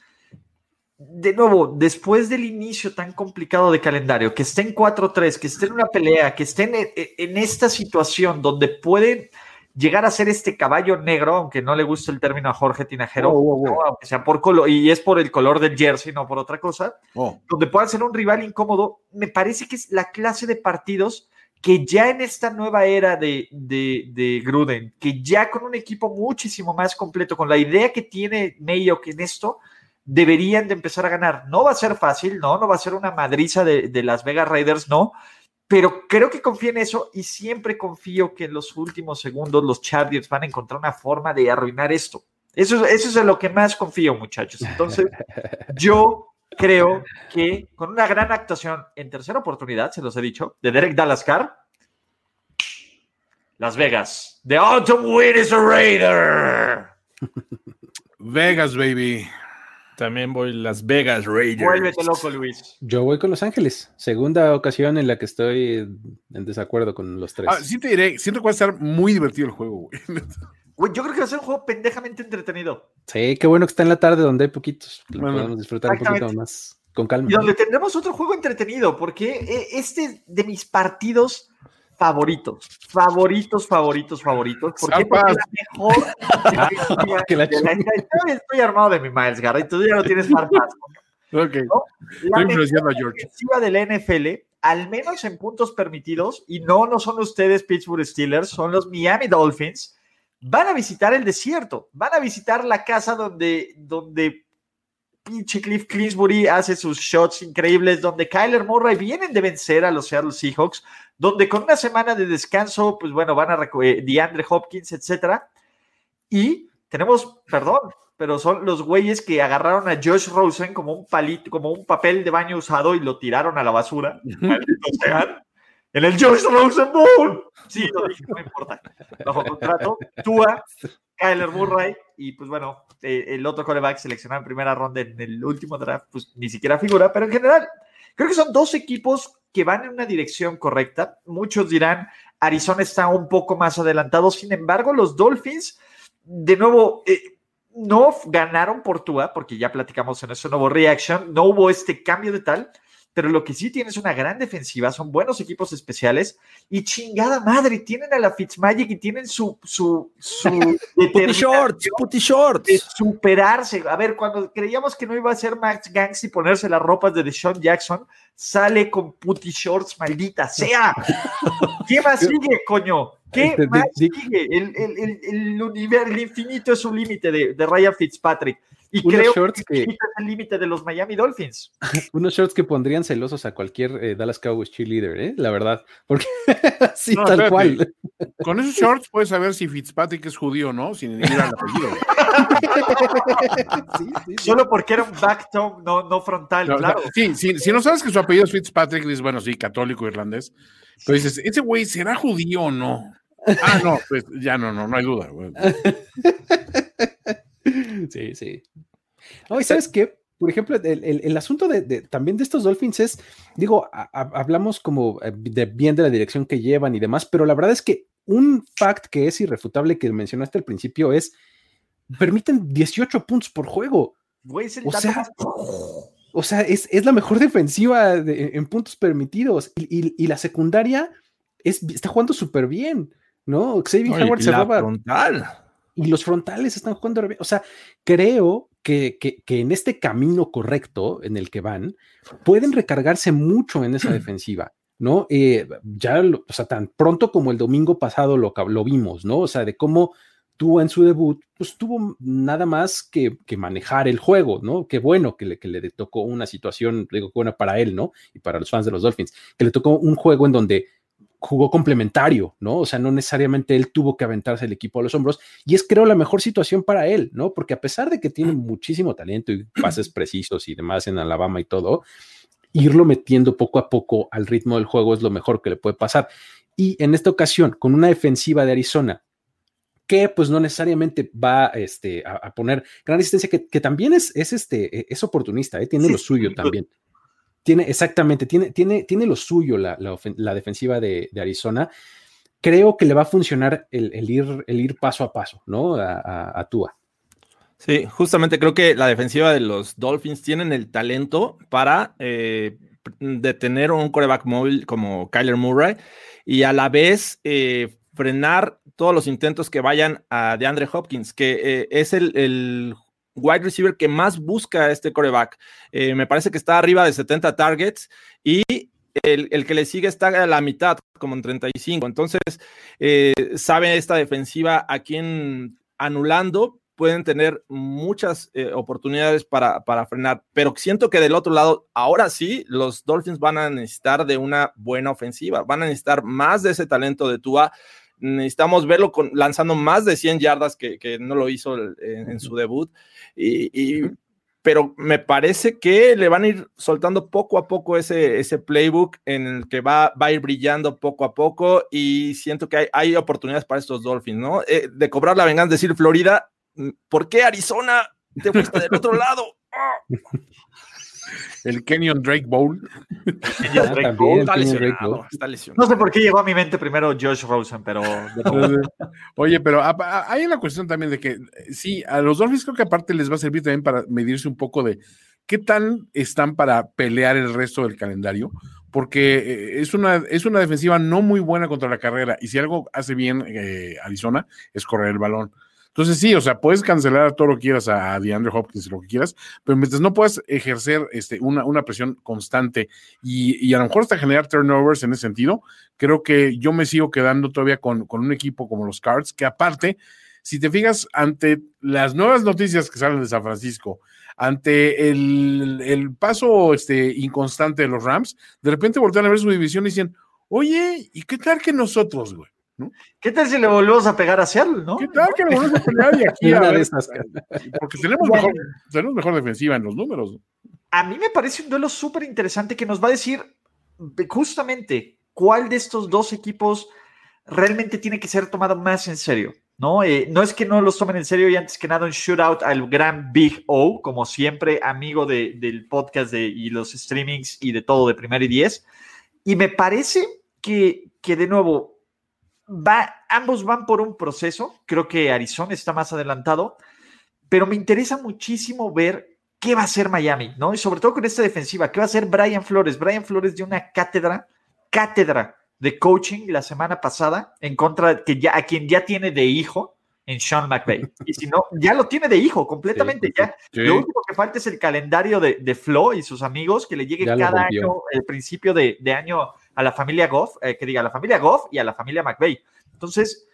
S1: de nuevo, después del inicio tan complicado de calendario, que estén 4-3, que estén en una pelea, que estén en, esta situación donde pueden llegar a ser este caballo negro, aunque no le guste el término a Jorge Tinajero,
S2: Oh, oh, oh.
S1: ¿no? aunque sea por color, y es por el color del jersey, no por otra cosa, donde puedan ser un rival incómodo, me parece que es la clase de partidos que ya en esta nueva era de, de, de Gruden, que ya con un equipo muchísimo más completo, con la idea que tiene Mayo que en esto, deberían de empezar a ganar. No va a ser fácil, no, no va a ser una madriza de, de Las Vegas Raiders, no, pero creo que confío en eso y siempre confío que en los últimos segundos los Chargers van a encontrar una forma de arruinar esto. Eso, eso es en lo que más confío, muchachos. Entonces, yo creo que con una gran actuación en tercera oportunidad, se los he dicho, de Derek Dalascar, Las Vegas. The autumn wind is a Raider.
S2: Vegas, baby.
S4: También voy Las Vegas Raiders.
S1: Vuélvete loco, Luis.
S3: Yo voy con Los Ángeles. Segunda ocasión en la que estoy en desacuerdo con los tres.
S2: Ah, sí te diré, siento que va a estar muy divertido el juego, güey.
S1: Güey, yo creo que va a ser un juego pendejamente entretenido.
S3: Sí, qué bueno que está en la tarde donde hay poquitos. que Lo
S2: Bueno,
S3: podemos disfrutar un poquito más con calma.
S1: Y donde tendremos otro juego entretenido, porque eh, este de mis partidos favoritos, favoritos, favoritos, favoritos. Porque
S2: Zapas.
S1: la mejor
S3: la
S1: de la estoy armado de mi Miles Garrett, tú ya no tienes farpas.
S2: Ok.
S1: La
S2: Estoy
S1: mejor
S2: influenciando a George.
S1: defensiva de la NFL, al menos en puntos permitidos, y no, no son ustedes Pittsburgh Steelers, son los Miami Dolphins, van a visitar el desierto, van a visitar la casa donde, donde pinche Cliff Clinsbury hace sus shots increíbles, donde Kyler Murray vienen de vencer a los Seattle Seahawks, donde con una semana de descanso, pues bueno, van a recoger DeAndre Hopkins, etcétera, y tenemos, perdón, pero son los güeyes que agarraron a Josh Rosen como un palito, como un papel de baño usado y lo tiraron a la basura. En el Josh Rosen Bowl. Sí, lo dije, no importa. Bajo contrato, Tua, Kyler Murray y pues bueno, eh, el otro coreback seleccionado en primera ronda en el último draft, pues ni siquiera figura, pero en general, creo que son dos equipos que van en una dirección correcta. Muchos dirán, Arizona está un poco más adelantado, sin embargo, los Dolphins, de nuevo, eh, no ganaron por Tua, porque ya platicamos en ese nuevo reaction, no hubo este cambio de tal, pero lo que sí tiene es una gran defensiva, son buenos equipos especiales y chingada madre, tienen a la Fitzmagic y tienen su, su, su
S4: Putty shorts, putty
S1: de
S4: shorts.
S1: superarse. A ver, cuando creíamos que no iba a ser Max Gangs y ponerse las ropas de Deshaun Jackson, sale con putty shorts, maldita sea. ¿Qué más sigue, coño? ¿Qué
S3: Este,
S1: más sigue? El, el, el, el universo, el infinito es un límite de, de Ryan Fitzpatrick. Y
S3: Unos
S1: creo
S3: shorts
S1: que, es el límite de los Miami Dolphins.
S3: Unos shorts que pondrían celosos a cualquier eh, Dallas Cowboys cheerleader, ¿eh? La verdad. Porque sí,
S2: No,
S3: tal
S2: espérate.
S3: cual.
S2: Con esos shorts puedes saber si Fitzpatrick es judío o no, sin ir al apellido.
S3: Sí, sí, sí.
S1: Solo porque era un back tone, no, no frontal,
S2: No,
S1: claro.
S2: o sea, sí, sí, si no sabes que su apellido es Fitzpatrick, dices, bueno, sí, católico irlandés. Pero dices, ¿ese güey será judío o no? Ah, no, pues ya no, no, no hay duda. güey.
S3: Sí, sí. No, y sabes qué? Por ejemplo, el, el- el asunto de, de- también de estos Dolphins es, digo, a- a- hablamos como eh, de bien de la dirección que llevan y demás, pero la verdad es que un fact que es irrefutable que mencionaste al principio es, permiten 18 puntos por juego.
S1: Güey, es el
S3: O sea,
S1: más-
S3: O sea, es, es la mejor defensiva de- en puntos permitidos y, y- y la secundaria es, está jugando súper bien, ¿no? Xavier Howard se
S4: la
S3: roba
S4: frontal.
S3: Y los frontales están jugando. O sea, creo que, que- que en este camino correcto en el que van, pueden recargarse mucho en esa defensiva, ¿no? Eh, ya, lo- o sea, tan pronto como el domingo pasado lo, lo vimos, ¿no? O sea, de cómo tuvo en su debut, pues tuvo nada más que, que manejar el juego, ¿no? Qué bueno que le, que le tocó una situación, digo, buena para él, ¿no? Y para los fans de los Dolphins, que le tocó un juego en donde jugó complementario, ¿no? O sea, no necesariamente él tuvo que aventarse el equipo a los hombros y es creo la mejor situación para él, ¿no? Porque a pesar de que tiene muchísimo talento y pases precisos y demás en Alabama y todo, irlo metiendo poco a poco al ritmo del juego es lo mejor que le puede pasar. Y en esta ocasión, con una defensiva de Arizona que pues no necesariamente va este, a, a poner gran resistencia, que, que también es, es, este, es oportunista, ¿eh? tiene
S1: Sí,
S3: lo suyo también. Tiene, exactamente, tiene, tiene, tiene lo suyo la, la, defensiva de, Arizona. Creo que le va a funcionar el, ir, el ir paso a paso, ¿no? A, a, a Tua.
S4: Sí, justamente creo que la defensiva de los Dolphins tienen el talento para eh, detener un coreback móvil como Kyler Murray y a la vez eh, frenar todos los intentos que vayan a DeAndre Hopkins, que eh, es el, wide receiver que más busca este coreback. Eh, me parece que está arriba de 70 targets y el, que le sigue está a la mitad, como en 35. Entonces, eh, sabe esta defensiva a quien anulando pueden tener muchas eh, oportunidades para, para, frenar, pero siento que del otro lado, ahora sí, los Dolphins van a necesitar de una buena ofensiva, van a necesitar más de ese talento de Tua. Necesitamos verlo con, lanzando más de 100 yardas que, no lo hizo en, su debut. Y, pero me parece que le van a ir soltando poco a poco ese, ese playbook en el que va, va a ir brillando poco a poco y siento que hay, hay oportunidades para estos Dolphins, ¿no? Eh, de cobrar la venganza, decir Florida, ¿por qué Arizona te fuiste del otro lado?
S2: El Kenyon Drake Bowl.
S1: está, lesionado, No sé por qué llegó a mi mente primero Josh Rosen, pero.
S2: Oye, pero hay una cuestión también de que sí, a los Dolphins creo que aparte les va a servir también para medirse un poco de qué tan están para pelear el resto del calendario, porque eh, es una, es una defensiva no muy buena contra la carrera, y si algo hace bien eh, Arizona es correr el balón. Entonces, sí, o sea, puedes cancelar todo lo que quieras a DeAndre Hopkins, lo que quieras, pero mientras no puedas ejercer este, una, una presión constante y, y, a lo mejor hasta generar turnovers en ese sentido, creo que yo me sigo quedando todavía con, un equipo como los Cards, que aparte, si te fijas, ante las nuevas noticias que salen de San Francisco, ante el, el paso este, inconstante de los Rams, de repente voltean a ver su división y dicen, oye, ¿y qué tal que nosotros, güey?
S1: ¿Qué tal si le volvemos a pegar a Seattle, no?
S2: ¿Qué tal que le volvemos a pegar y aquí a ver, Porque tenemos mejor, tenemos mejor defensiva en los números.
S1: A mí me parece un duelo súper interesante que nos va a decir justamente cuál de estos dos equipos realmente tiene que ser tomado más en serio. ¿no? Eh, no es que no los tomen en serio y antes que nada un shootout al gran Big O, como siempre, amigo de, del podcast de, y los streamings y de todo de Primero y Diez. Y me parece que, que de nuevo, va, ambos van por un proceso. Creo que Arizona está más adelantado, pero me interesa muchísimo ver qué va a hacer Miami, ¿no? Y sobre todo con esta defensiva, qué va a hacer Brian Flores. Brian Flores dio una cátedra, cátedra de coaching la semana pasada en contra que ya a quien ya tiene de hijo en Sean McVay. Y si no, ya lo tiene de hijo completamente. ya. Lo único que falta es el calendario de, de Flo y sus amigos que le llegue cada año, el principio de, de año a la familia Goff, eh, que diga a la familia Goff y a la familia McVeigh. Entonces,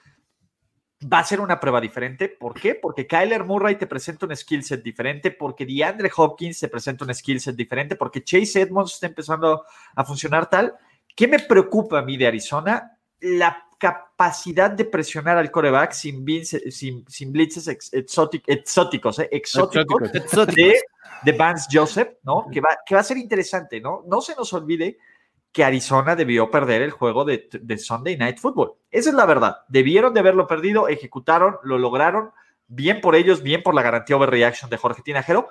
S1: va a ser una prueba diferente. ¿Por qué? Porque Kyler Murray te presenta un skill set diferente, porque DeAndre Hopkins te presenta un skill set diferente, porque Chase Edmonds está empezando a funcionar tal. ¿Qué me preocupa a mí de Arizona? La capacidad de presionar al coreback sin, sin, sin blitzes exóticos, ¿eh? exóticos, De, de, Vance Joseph, ¿no? Que va, que va a ser interesante, ¿no? No se nos olvide que Arizona debió perder el juego de, Sunday Night Football. Esa es la verdad. Debieron de haberlo perdido, ejecutaron, lo lograron. Bien por ellos, bien por la garantía overreaction de Jorge Tinajero,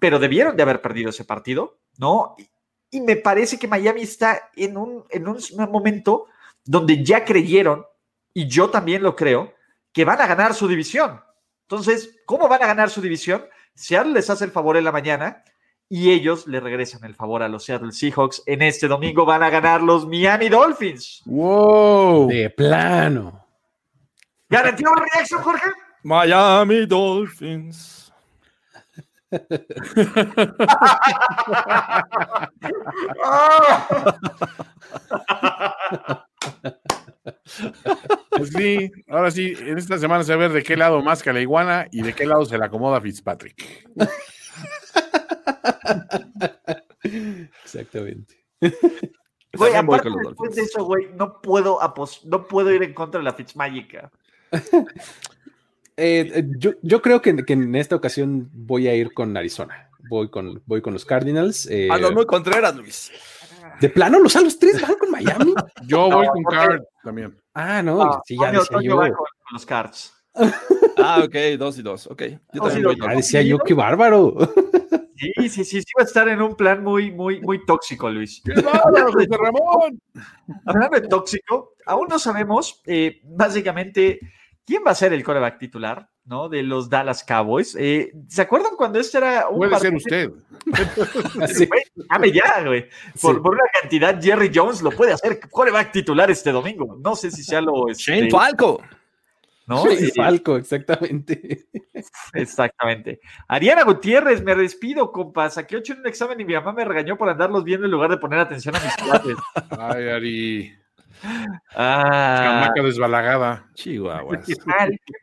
S1: pero debieron de haber perdido ese partido, ¿no? Y, me parece que Miami está en un, en un momento donde ya creyeron, y yo también lo creo, que van a ganar su división. Entonces, ¿cómo van a ganar su división? Seattle les hace el favor en la mañana y ellos le regresan el favor a los Seattle Seahawks. En este domingo van a ganar los Miami Dolphins.
S3: ¡Wow! De plano.
S1: ¿Garantía una reacción, Jorge?
S4: Miami Dolphins.
S2: Pues sí, ahora sí, en esta semana se va a ver de qué lado más que la iguana y de qué lado se le acomoda Fitzpatrick.
S3: Exactamente.
S1: Güey, aparte después de eso, güey, no puedo, no puedo ir en contra de la Fitzmagic.
S3: Eh, eh, yo, yo, creo que, que, en esta ocasión voy a ir con Arizona. Voy con, voy con los Cardinals.
S4: Eh, a los muy Contreras, Luis.
S3: ¿De plano los a los tres van con Miami?
S2: Yo voy con Cards también.
S3: Ah, no, sí, ya decía yo.
S1: con los Cards.
S4: ah, ok, dos y dos, ok.
S3: Yo también voy ah, decía yo, qué bárbaro.
S1: Sí, sí, sí, sí, va a estar en un plan muy, muy, muy tóxico, Luis.
S2: ¡Qué Ramón!
S1: Hablando de tóxico, aún no sabemos, eh, básicamente, quién va a ser el coreback titular. ¿no? De los Dallas Cowboys. Eh, ¿Se acuerdan cuando este era
S2: un Puede ser usted.
S1: dame ya, güey. Por, una cantidad, Jerry Jones lo puede hacer. ¿Cuál va a titular este domingo? No sé si sea lo.
S4: Este, Shane Falco.
S3: ¿No? Shane Falco, exactamente.
S1: Exactamente. Ariana Gutiérrez, me despido, compa. Saqué ocho en un examen y mi mamá me regañó por andarlos viendo en lugar de poner atención a mis clases.
S2: Ay, Ari. Ah, desbalagada.
S1: Chihuahua.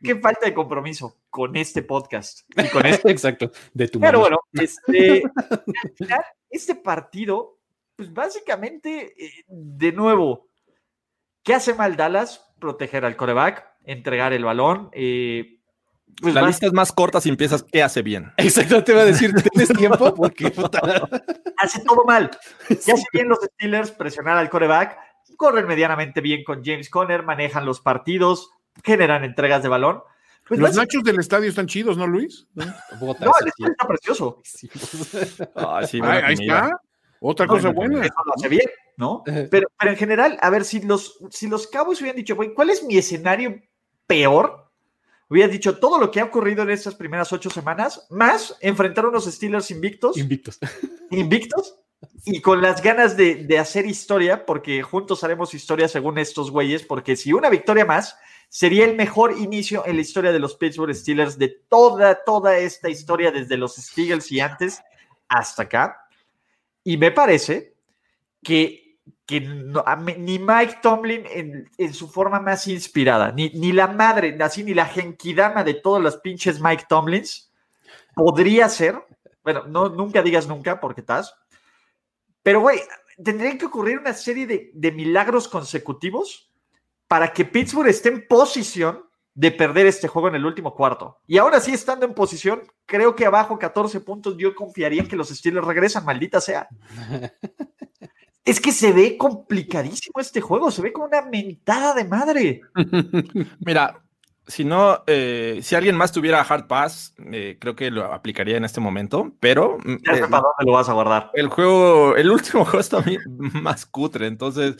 S1: ¿Qué, falta de compromiso con este podcast. Y con este.
S3: Exacto. De tu
S1: Pero bueno, este, este partido, pues básicamente, eh, de nuevo, ¿qué hace mal Dallas? Proteger al coreback, entregar el balón. Eh,
S4: pues la lista es más corta si empiezas qué hace bien.
S3: Exacto, te iba a decir, ¿tienes tiempo? Porque
S1: hace todo mal. ¿Qué hace bien los Steelers? Presionar al coreback corren medianamente bien con James Conner, manejan los partidos, generan entregas de balón.
S2: Pues los nachos del estadio están chidos, ¿no, Luis?
S1: No, el estadio está precioso.
S2: ahí está. Otra cosa buena.
S1: Eso lo hace bien, ¿no? Pero, pero en general, a ver, si los, si los Cabos hubieran dicho, güey, ¿cuál es mi escenario peor? Hubieran dicho todo lo que ha ocurrido en estas primeras ocho semanas, más enfrentar a unos Steelers invictos.
S3: Invictos.
S1: Invictos y con las ganas de, hacer historia, porque juntos haremos historia según estos güeyes, porque si una victoria más sería el mejor inicio en la historia de los Pittsburgh Steelers de toda, toda esta historia, desde los Steelers y antes hasta acá. Y me parece que, que ni Mike Tomlin en, su forma más inspirada, ni, ni la madre, así ni la genkidama de todos los pinches Mike Tomlins, podría ser, bueno, no, nunca digas nunca porque estás, pero, güey, tendrían que ocurrir una serie de, milagros consecutivos para que Pittsburgh esté en posición de perder este juego en el último cuarto. Y ahora sí, estando en posición, creo que abajo 14 puntos, yo confiaría en que los Steelers regresan, maldita sea. es que se ve complicadísimo este juego, se ve como una mentada de madre.
S4: Mira, si no, eh, si alguien más tuviera Hard Pass, eh, creo que lo aplicaría en este momento, pero...
S1: Mm, ya sé eh, para dónde lo vas a guardar.
S4: El juego, el último juego está más cutre, entonces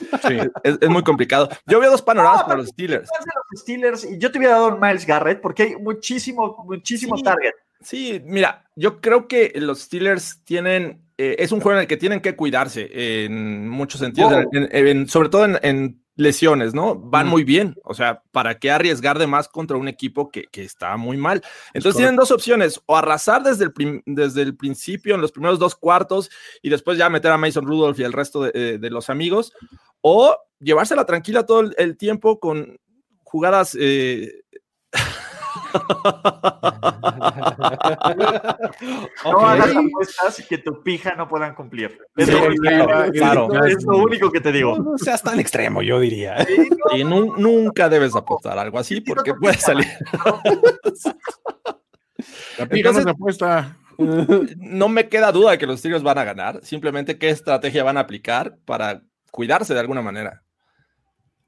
S4: es, muy complicado. Yo veo dos panoramas para los Steelers.
S1: Los Steelers. Y yo te hubiera dado un Miles Garrett porque hay muchísimo, muchísimo target.
S4: Sí, mira, yo creo que los Steelers tienen, es un juego en el que tienen que cuidarse en muchos sentidos, sobre todo en lesiones, ¿no? Van muy bien. O sea, ¿para qué arriesgar de más contra un equipo que, está muy mal? Entonces tienen dos opciones, o arrasar desde el, desde el principio, en los primeros dos cuartos, y después ya meter a Mason Rudolph y el resto de, eh, los amigos, o llevársela tranquila todo el, tiempo con jugadas eh,
S1: no hagas apuestas que tu pija no puedan cumplir. Es, lo, único que te digo.
S3: No, seas tan extremo, yo diría.
S4: y nunca debes apostar algo así porque puede salir.
S2: La pija no apuesta.
S4: No me queda duda de que los Tigres van a ganar. Simplemente qué estrategia van a aplicar para cuidarse de alguna manera.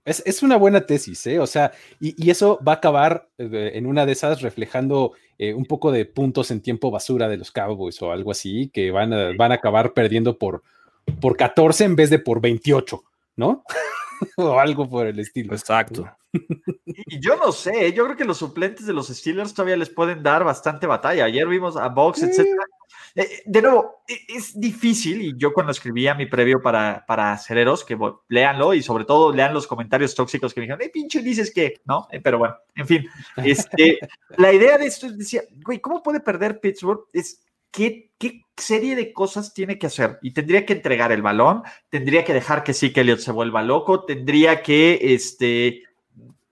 S3: Es, una buena tesis, ¿eh? O sea, y, eso va a acabar eh, en una de esas reflejando eh, un poco de puntos en tiempo basura de los Cowboys o algo así, que van a, van a acabar perdiendo por, por 14 en vez de por 28, ¿no? o algo por el estilo.
S4: Exacto.
S1: Y yo no sé, yo creo que los suplentes de los Steelers todavía les pueden dar bastante batalla. Ayer vimos a Box, etcétera. Eh, de nuevo, e, es difícil, y yo cuando escribía mi previo para, para Cereros, que bueno, léanlo y sobre todo lean los comentarios tóxicos que me dijeron, ¡eh, pinche dices que! ¿No? Eh, pero bueno, en fin. Este, la idea de esto es, decía, güey, ¿cómo puede perder Pittsburgh? Es ¿Qué, ¿qué, serie de cosas tiene que hacer? Y tendría que entregar el balón, tendría que dejar que sí que Elliot se vuelva loco, tendría que este,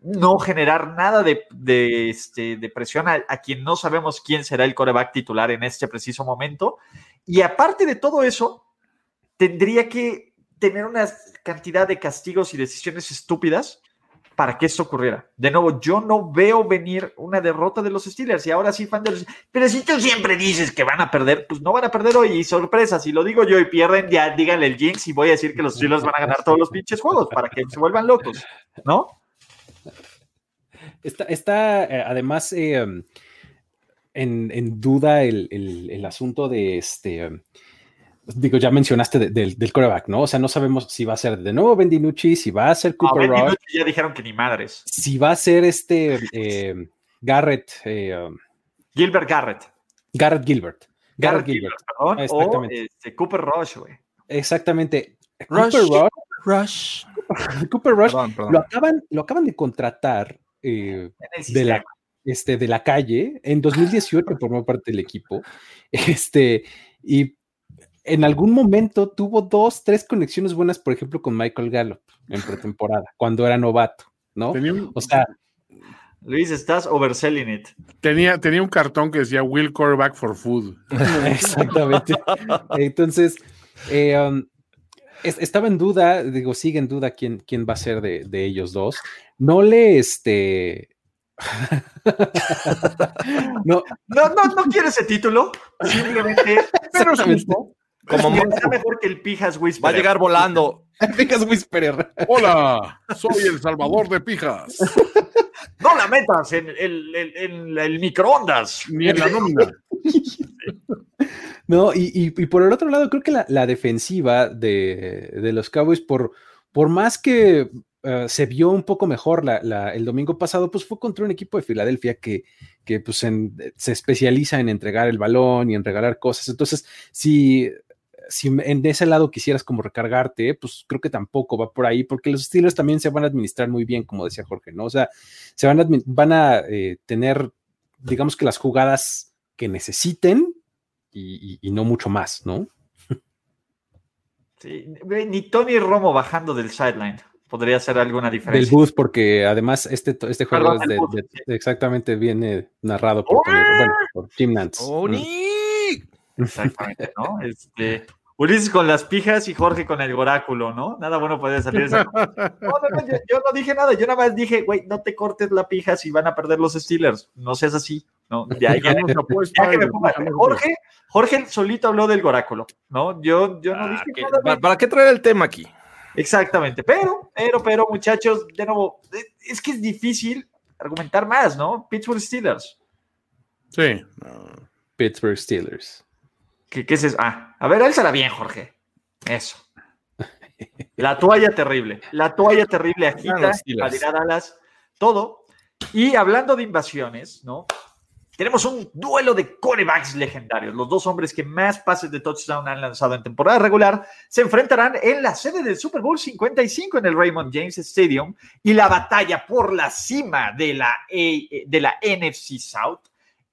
S1: no generar nada de, este, de presión a, quien no sabemos quién será el coreback titular en este preciso momento. Y aparte de todo eso, tendría que tener una cantidad de castigos y decisiones estúpidas para que esto ocurriera. De nuevo, yo no veo venir una derrota de los Steelers y ahora sí, fan de los Pero si tú siempre dices que van a perder, pues no van a perder hoy. Y sorpresa, si lo digo yo y pierden, ya díganle el Jinx y voy a decir que los Steelers van a ganar todos los pinches juegos para que se vuelvan locos, ¿no?
S3: Está, eh, además eh, en, duda el, asunto de este. digo, ya mencionaste del coreback, ¿no? O sea, no sabemos si va a ser de nuevo Bendinucci, si va a ser Cooper
S1: no, ya dijeron que ni madres.
S3: Si va a ser este. Eh, Garrett. eh, um,
S1: Gilbert Garrett.
S3: Garrett Gilbert. Garrett
S1: Garrett
S3: Gilbert.
S1: perdón, o
S3: Exactamente.
S1: este, Cooper Rush, güey.
S3: Exactamente.
S4: Rush.
S3: Cooper Rush,
S4: Rush.
S3: Cooper Rush
S4: Perdón, perdón.
S3: lo, acaban, lo acaban de contratar eh, de la, este, de la calle. En 2018 formó parte del equipo. Este, y en algún momento tuvo dos, tres conexiones buenas, por ejemplo, con Michael Gallup en pretemporada, cuando era novato, ¿no?
S2: Tenía un,
S3: O sea,
S1: Luis, estás overselling it.
S2: tenía, tenía un cartón que decía Will Quarterback for Food.
S3: exactamente. Entonces, eh, um, es- estaba en duda, digo, sigue en duda quién, quién va a ser de, de ellos dos. No le, este... no,
S1: No, no, no quiere ese título. Simplemente. Pero justo.
S4: Como
S1: está mejor que el Pijas Whisper.
S4: Va a llegar volando.
S3: Pijas Whisperer.
S2: Hola, soy el Salvador de Pijas.
S1: No la metas en el, en- en el microondas.
S2: Ni en la nómina.
S3: No, y, y- y por el otro lado, creo que la, la defensiva de, de los Cowboys, por, por más que eh, se vio un poco mejor el domingo pasado, pues fue contra un equipo de Filadelfia que, que pues en- se especializa en entregar el balón y en regalar cosas. Entonces, si, si en ese lado quisieras como recargarte, pues creo que tampoco va por ahí, porque los Steelers también se van a administrar muy bien, como decía Jorge, ¿no? O sea, se van a, van a eh, tener, digamos que las jugadas que necesiten y, y- y no mucho más, ¿no?
S1: Sí, ni Tony Romo bajando del sideline podría hacer alguna
S3: Del
S1: diferencia.
S3: booth, porque además este, este juego
S1: Perdón,
S3: es de,
S1: del sí.
S3: exactamente viene narrado por, Tony- bueno, por Jim Nantz.
S4: Oh,
S3: Mm.
S4: ¡Oni!
S1: Exactamente, ¿no? Este, Ulises con las pijas y Jorge con el oráculo, ¿no? Nada bueno puede salir. de esa- No, no, no, yo, yo no dije nada, yo nada más dije, güey, no te cortes la pija si van a perder los Steelers. No seas así, ¿no? Ya, ya, ya que me ponga- Jorge, Jorge solito habló del oráculo, ¿no? Yo, yo no
S4: Ah,
S1: dije
S4: que-
S1: nada.
S4: ¿Para,
S1: güey.
S4: para qué traer el tema aquí?
S1: Exactamente, pero, pero, pero, muchachos, de nuevo, es que es difícil argumentar más, ¿no? Pittsburgh Steelers.
S2: Sí.
S3: Pittsburgh Steelers.
S1: ¿Qué, qué es eso? Ah, a ver, álzala bien, Jorge. Eso. La toalla terrible. La toalla terrible agita, a Dallas, todo. Y hablando de invasiones, ¿no? Tenemos un duelo de corebacks legendarios. Los dos hombres que más pases de touchdown han lanzado en temporada regular se enfrentarán en la sede del Super Bowl 55 en el Raymond James Stadium y la batalla por la cima de la, de la NFC South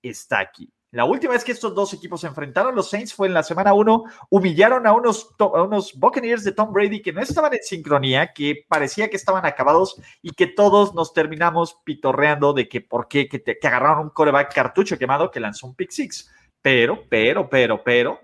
S1: está aquí. La última vez que estos dos equipos se enfrentaron, los Saints fue en la semana 1, humillaron a unos, a unos Buccaneers de Tom Brady que no estaban en sincronía, que parecía que estaban acabados y que todos nos terminamos pitorreando de que por qué, que, te- que agarraron un coreback cartucho quemado que lanzó un pick six. Pero, pero, pero, pero,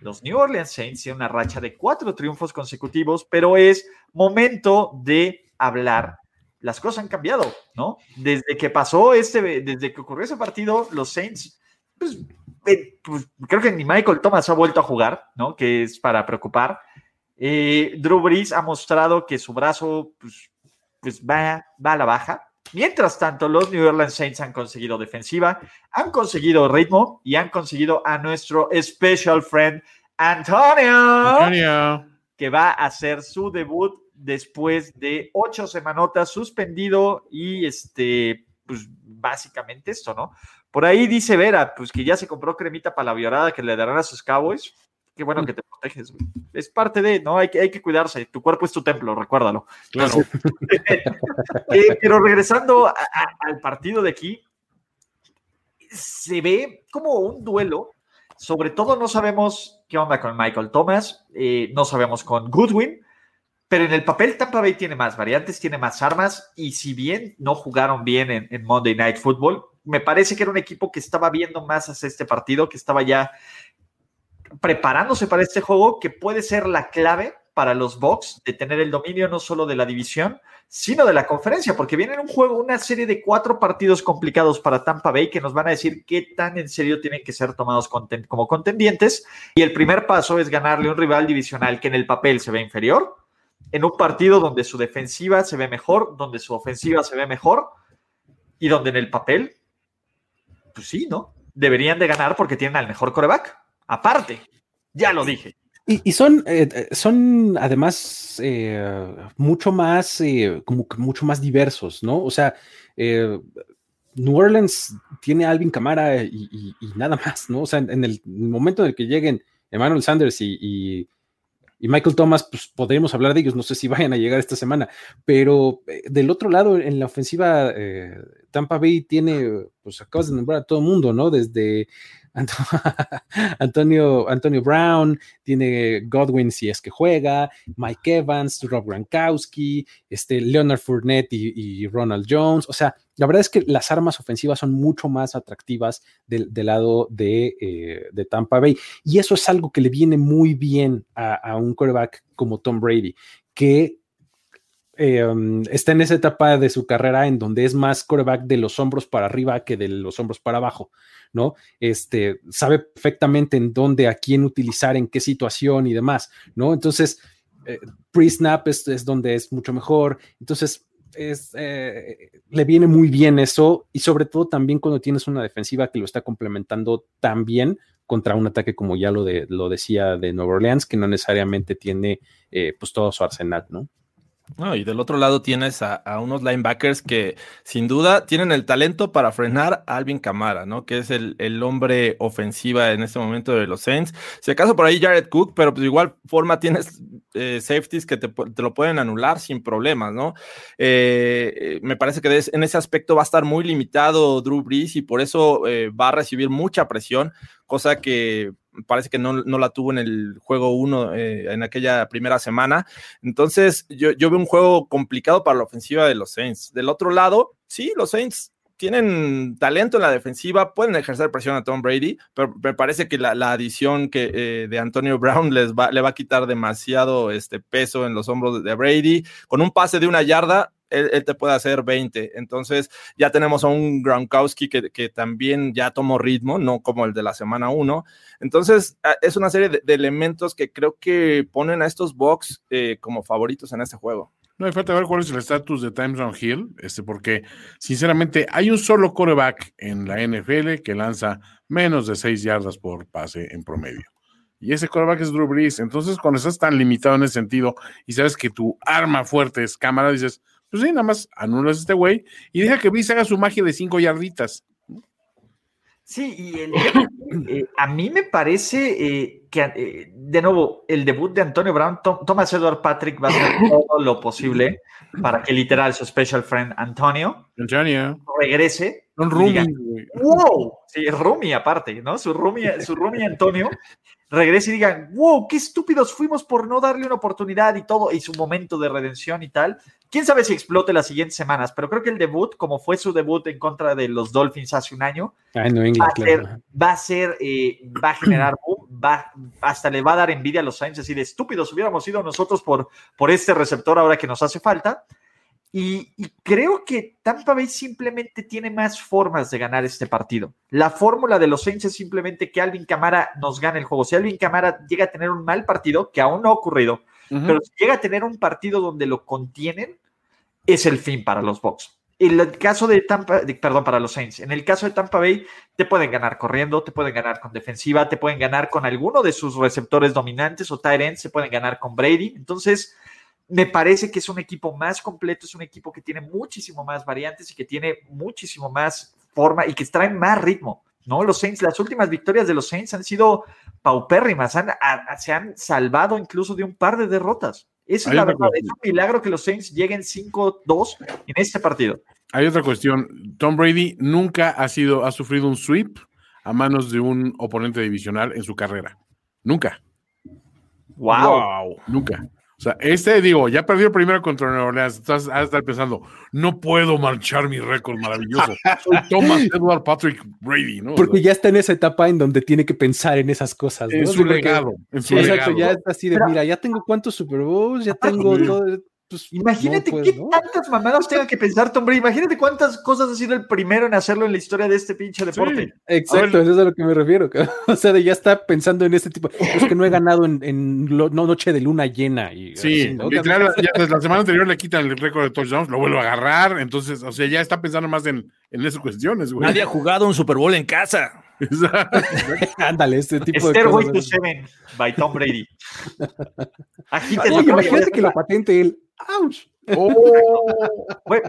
S1: los New Orleans Saints tienen una racha de cuatro triunfos consecutivos, pero es momento de hablar. Las cosas han cambiado, ¿no? Desde que pasó este, desde que ocurrió ese partido, los Saints pues, eh, pues, creo que ni Michael Thomas ha vuelto a jugar, ¿no? Que es para preocupar. Eh, Drew Brees ha mostrado que su brazo pues, pues va, va a la baja. Mientras tanto, los New Orleans Saints han conseguido defensiva, han conseguido ritmo y han conseguido a nuestro special friend Antonio,
S2: Antonio.
S1: que va a hacer su debut después de ocho semanotas suspendido y este, pues básicamente esto, ¿no? Por ahí dice Vera, pues que ya se compró cremita para la violada que le darán a sus Cowboys. Qué bueno que te proteges, güey. Es parte de, ¿no? Hay que, hay que cuidarse. Tu cuerpo es tu templo, recuérdalo.
S2: Claro.
S1: Eh, pero regresando a- a- al partido de aquí, se ve como un duelo. Sobre todo no sabemos qué onda con Michael Thomas, eh, no sabemos con Goodwin, pero en el papel Tampa Bay tiene más variantes, tiene más armas y si bien no jugaron bien en, en Monday Night Football, me parece que era un equipo que estaba viendo más hacia este partido, que estaba ya preparándose para este juego, que puede ser la clave para los Bucks de tener el dominio no solo de la división, sino de la conferencia, porque viene un juego, una serie de cuatro partidos complicados para Tampa Bay que nos van a decir qué tan en serio tienen que ser tomados como contendientes. Y el primer paso es ganarle un rival divisional que en el papel se ve inferior, en un partido donde su defensiva se ve mejor, donde su ofensiva se ve mejor y donde en el papel, pues sí, ¿no? Deberían de ganar porque tienen al mejor coreback. Aparte, ya lo dije.
S3: Y, y son, eh, eh, son además eh, mucho más, eh, como que mucho más diversos, ¿no? O sea, New Orleans tiene a Alvin Camara y, nada más, ¿no? O sea, en, el, momento en el que lleguen Emmanuel Sanders y, Michael Thomas, pues podremos hablar de ellos, no sé si vayan a llegar esta semana, pero eh, del otro lado, en la ofensiva, eh, Tampa Bay tiene, pues acabas de nombrar a todo el mundo, ¿no? Desde Antonio, Antonio Brown, tiene Godwin si es que juega, Mike Evans, Rob Gronkowski, este, Leonard Fournette y, Ronald Jones. O sea, la verdad es que las armas ofensivas son mucho más atractivas del, lado eh, de, Tampa Bay. Y eso es algo que le viene muy bien a, un quarterback como Tom Brady, que em, está en esa etapa de su carrera en donde es más quarterback de los hombros para arriba que de los hombros para abajo. ¿no? Este, sabe perfectamente en dónde, a quién utilizar, en qué situación y demás, ¿no? Entonces, eh, pre-snap es, donde es mucho mejor. Entonces, es, eh, le viene muy bien eso y sobre todo también cuando tienes una defensiva que lo está complementando tan bien contra un ataque como ya lo, de, lo decía de Nueva Orleans, que no necesariamente tiene eh, pues todo su arsenal, ¿no?
S4: Y del otro lado tienes a, unos linebackers que sin duda tienen el talento para frenar a Alvin Camara, ¿no? Que es el, hombre ofensiva en este momento de los Saints. Si acaso por ahí Jared Cook, pero pues de igual forma tienes eh, safeties que te, lo pueden anular sin problemas, ¿no? Eh, eh, me parece que en ese aspecto va a estar muy limitado Drew Brees y por eso va a recibir mucha presión, cosa que parece que no, la tuvo en el juego 1 eh, en aquella primera semana. Entonces, yo, yo veo un juego complicado para la ofensiva de los Saints. Del otro lado, sí, los Saints tienen talento en la defensiva, pueden ejercer presión a Tom Brady, pero me parece que la, adición que, eh, de Antonio Brown les va, le va a quitar demasiado este peso en los hombros de Brady. Con un pase de una yarda, él, te puede hacer 20. Entonces ya tenemos a un Gronkowski que, también ya tomó ritmo, no como el de la semana 1. Entonces es una serie de, elementos que creo que ponen a estos Bucks eh, como favoritos en este juego.
S2: No, hay falta ver cuál es el estatus de Times on Hill, este, porque sinceramente hay un solo coreback en la NFL que lanza menos de 6 yardas por pase en promedio. Y ese coreback es Drew Brees. Entonces, cuando estás tan limitado en ese sentido y sabes que tu arma fuerte es cámara, dices, pues sí, nada más anulas a este güey y deja que Brice haga su magia de cinco yarditas.
S1: Sí, y eh, a mí me parece eh, que, eh, de nuevo, el debut de Antonio Brown, Thomas Edward Patrick va a hacer todo lo posible para que literal su special friend Antonio,
S2: Antonio.
S1: regrese.
S2: Un roomie.
S1: wow, sí, roomie aparte, ¿no? Su roomie, su roomie Antonio regrese y digan, wow, qué estúpidos fuimos por no darle una oportunidad y todo, y su momento de redención y tal. Quién sabe si explote las siguientes semanas, pero creo que el debut, como fue su debut en contra de los Dolphins hace un año, va, a ser, eh, va, a generar va, hasta le va a dar envidia a los Saints, decir, estúpidos hubiéramos sido nosotros por, por este receptor ahora que nos hace falta. Y, creo que Tampa Bay simplemente tiene más formas de ganar este partido. La fórmula de los Saints es simplemente que Alvin Camara nos gane el juego. Si Alvin Camara llega a tener un mal partido, que aún no ha ocurrido, pero si llega a tener un partido donde lo contienen, es el fin para los Bucks. En el caso de Tampa, perdón, para los Saints, en el caso de Tampa Bay, te pueden ganar corriendo, te pueden ganar con defensiva, te pueden ganar con alguno de sus receptores dominantes o tight se pueden ganar con Brady. Entonces, me parece que es un equipo más completo, es un equipo que tiene muchísimo más variantes y que tiene muchísimo más forma y que traen más ritmo. ¿no? Los Saints, las últimas victorias de los Saints han sido paupérrimas, se han salvado incluso de un par de derrotas. es la verdad, es un milagro que los Saints lleguen 5-2 en este partido.
S2: Hay otra cuestión, Tom Brady nunca ha sido, ha sufrido un sweep a manos de un oponente divisional en su carrera. Nunca.
S1: wow.
S2: Nunca. O sea, este, digo, ya perdió primero contra Nueva Orleans. Estás a estar pensando, no puedo marchar mi récord maravilloso. Soy Thomas Edward Patrick Brady, ¿no?
S3: Porque ya está en esa etapa en donde tiene que pensar en esas cosas.
S2: En su legado. En su
S3: exacto, ya está así de, mira, ya tengo cuántos Super Bowls, ya tengo todo.
S1: Pues, Imagínate qué tantas mamadas tenga que pensar Tom Brady. Imagínate cuántas cosas ha sido el primero en hacerlo en la historia de este pinche deporte.
S3: exacto, eso es a lo que me refiero. O sea, de ya está pensando en este tipo. Es que no he ganado en, no, noche de luna llena. Y,
S2: sí, literal, desde la semana anterior le quitan el récord de touchdowns, lo vuelvo a agarrar. Entonces, o sea, ya está pensando más en, en esas cuestiones, güey.
S4: Nadie ha jugado un Super Bowl en casa.
S3: Ándale, este tipo
S1: de cosas. to Seven by Tom Brady.
S3: Oye, imagínate que lo patente él. ¡Auch!
S1: Oh.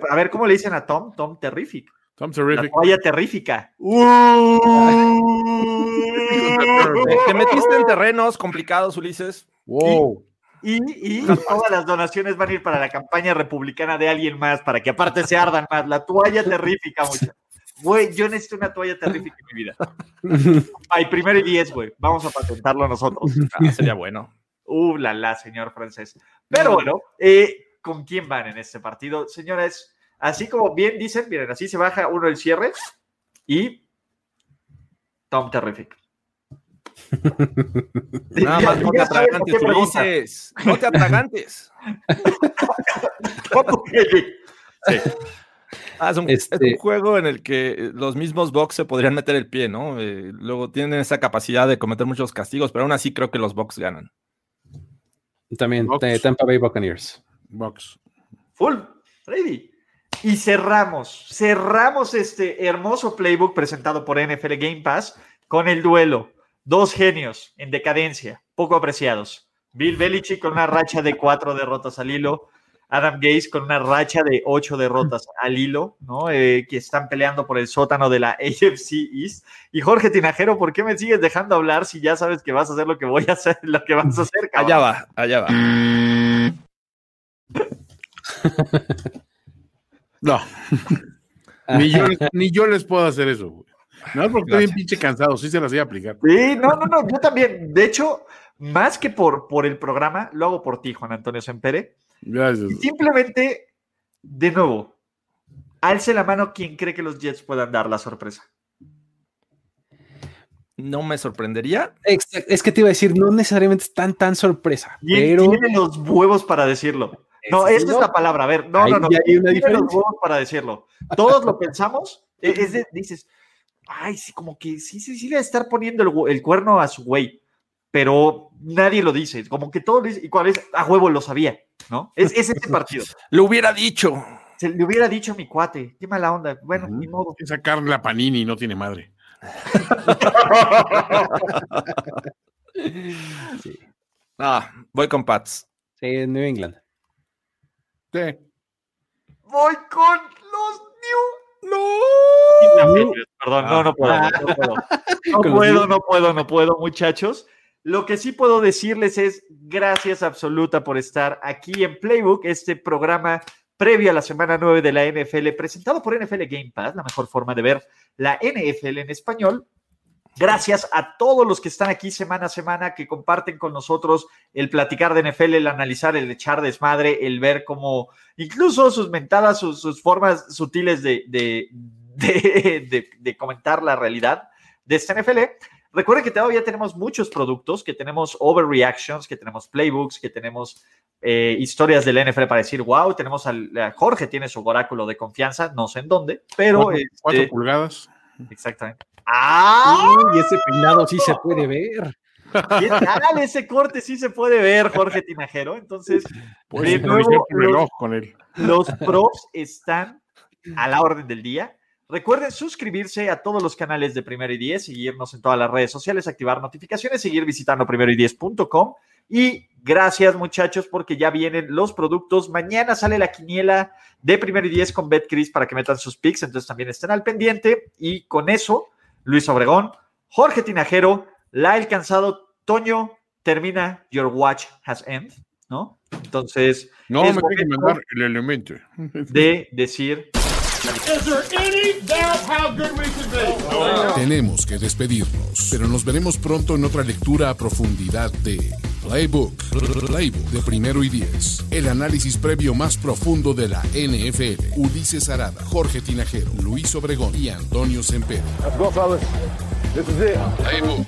S1: a ver, ¿cómo le dicen a Tom? Tom Terrific.
S2: Tom
S1: La
S2: Terrific.
S1: toalla terrífica.
S4: Te, te metiste en terrenos complicados, Ulises.
S2: Wow.
S1: Y, y todas las donaciones van a ir para la campaña republicana de alguien más, para que aparte se ardan más. La toalla terrífica, muchachos. Güey, yo necesito una toalla terrífica en mi vida. Ay, primero y diez, güey. Vamos a patentarlo nosotros.
S4: Ah, sería bueno.
S1: Uh, la la, señor francés. Pero bueno, eh, ¿con quién van en este partido? Señores, así como bien dicen, miren, así se baja uno el cierre y Tom Terrific.
S4: Nada más no te atragantes. Ulises. No te atragantes.
S1: Sí.
S4: Ah, es, un,
S3: Este-
S4: es un juego en el que los mismos Bucks se podrían meter el pie, ¿no? Eh, luego tienen esa capacidad de cometer muchos castigos, pero aún así creo que los Bucks ganan.
S3: También Tampa Bay Buccaneers.
S2: Box.
S1: Full, ready. Y cerramos, cerramos este hermoso playbook presentado por NFL Game Pass con el duelo. Dos genios en decadencia, poco apreciados. Bill Belichick con una racha de cuatro derrotas al hilo. Adam Gaze con una racha de ocho derrotas al hilo, ¿no? Eh, que están peleando por el sótano de la AFC East. Y Jorge Tinajero, ¿por qué me sigues dejando hablar si ya sabes que vas a hacer lo que voy a hacer, lo que vas a hacer? cabrón?
S4: Allá va, allá va.
S2: No. ni, yo, ni yo les puedo hacer eso, güey. No, porque estoy bien pinche cansado, sí se las voy a aplicar.
S1: Sí, no, no, no, yo también. De hecho, más que por, por el programa, lo hago por ti, Juan Antonio Sempere.
S2: Gracias.
S1: Y simplemente, de nuevo, alce la mano quien cree que los Jets puedan dar la sorpresa.
S4: No me sorprendería.
S3: Es que te iba a decir, no necesariamente es tan, tan sorpresa,
S1: ¿Quién
S3: pero
S1: tiene los huevos para decirlo? No, esta es la palabra. A ver, no,
S3: Ahí
S1: no, no.
S3: hay
S1: ¿Quién
S3: una
S1: tiene los huevos para decirlo? Todos lo pensamos. Es de- dices, ay, sí, como que sí, sí, sí le va a estar poniendo el, cuerno a su güey, pero nadie lo dice. Como que todo dice, y cuál es, a huevo lo sabía, ¿no? Es, es ese partido.
S4: Lo hubiera dicho.
S1: Se le hubiera dicho a mi cuate, qué mala onda. Bueno,
S2: Ujú.
S1: ni modo.
S2: Esa carne la panini no tiene madre.
S4: Ah, voy con Pats.
S3: sí, New England.
S2: Sí.
S1: Voy con los New. Perdón, no, no puedo. No puedo, no puedo, no puedo, no puedo, muchachos. Lo que sí puedo decirles es gracias absoluta por estar aquí en Playbook, este programa previo a la semana 9 de la NFL, presentado por NFL Game Pass, la mejor forma de ver la NFL en español. Gracias a todos los que están aquí semana a semana, que comparten con nosotros el platicar de NFL, el analizar, el echar desmadre, el ver cómo incluso sus mentadas, sus, sus formas sutiles de, de, de- de- comentar la realidad de esta NFL. Recuerden que todavía tenemos muchos productos, que tenemos overreactions, que tenemos playbooks, que tenemos eh, historias del NFL para decir, wow, tenemos al a Jorge, tiene su oráculo de confianza, no sé en dónde, pero
S2: Cuatro,
S1: este,
S2: cuatro pulgadas.
S1: exactamente. ¡Ah!
S3: Uy, ese peinado sí se puede ver.
S1: ¿Qué tal? Ese corte sí se puede ver, Jorge Tinajero. Entonces,
S2: sincronizar
S1: nuevo,
S2: reloj con él.
S1: los props están a la orden del día. Recuerden suscribirse a todos los canales de Primero y Diez, seguirnos en todas las redes sociales, activar notificaciones, seguir visitando primeroy10.com. Y gracias, muchachos, porque ya vienen los productos. Mañana sale la quiniela de Primero y Diez con BetCris para que metan sus picks, entonces también estén al pendiente. Y con eso, Luis Obregón, Jorge Tinajero, Lael Cansado, Toño, termina Your Watch Has End, ¿no? Entonces,
S2: No,
S1: Es
S2: me
S1: momento
S2: mandar el elemento.
S1: de decir
S5: Tenemos que despedirnos, pero nos veremos pronto en otra lectura a profundidad de Playbook, Playbook de primero y diez. El análisis previo más profundo de la NFL. Ulises Arada, Jorge Tinajero, Luis Obregón y Antonio Sempere. Playbook.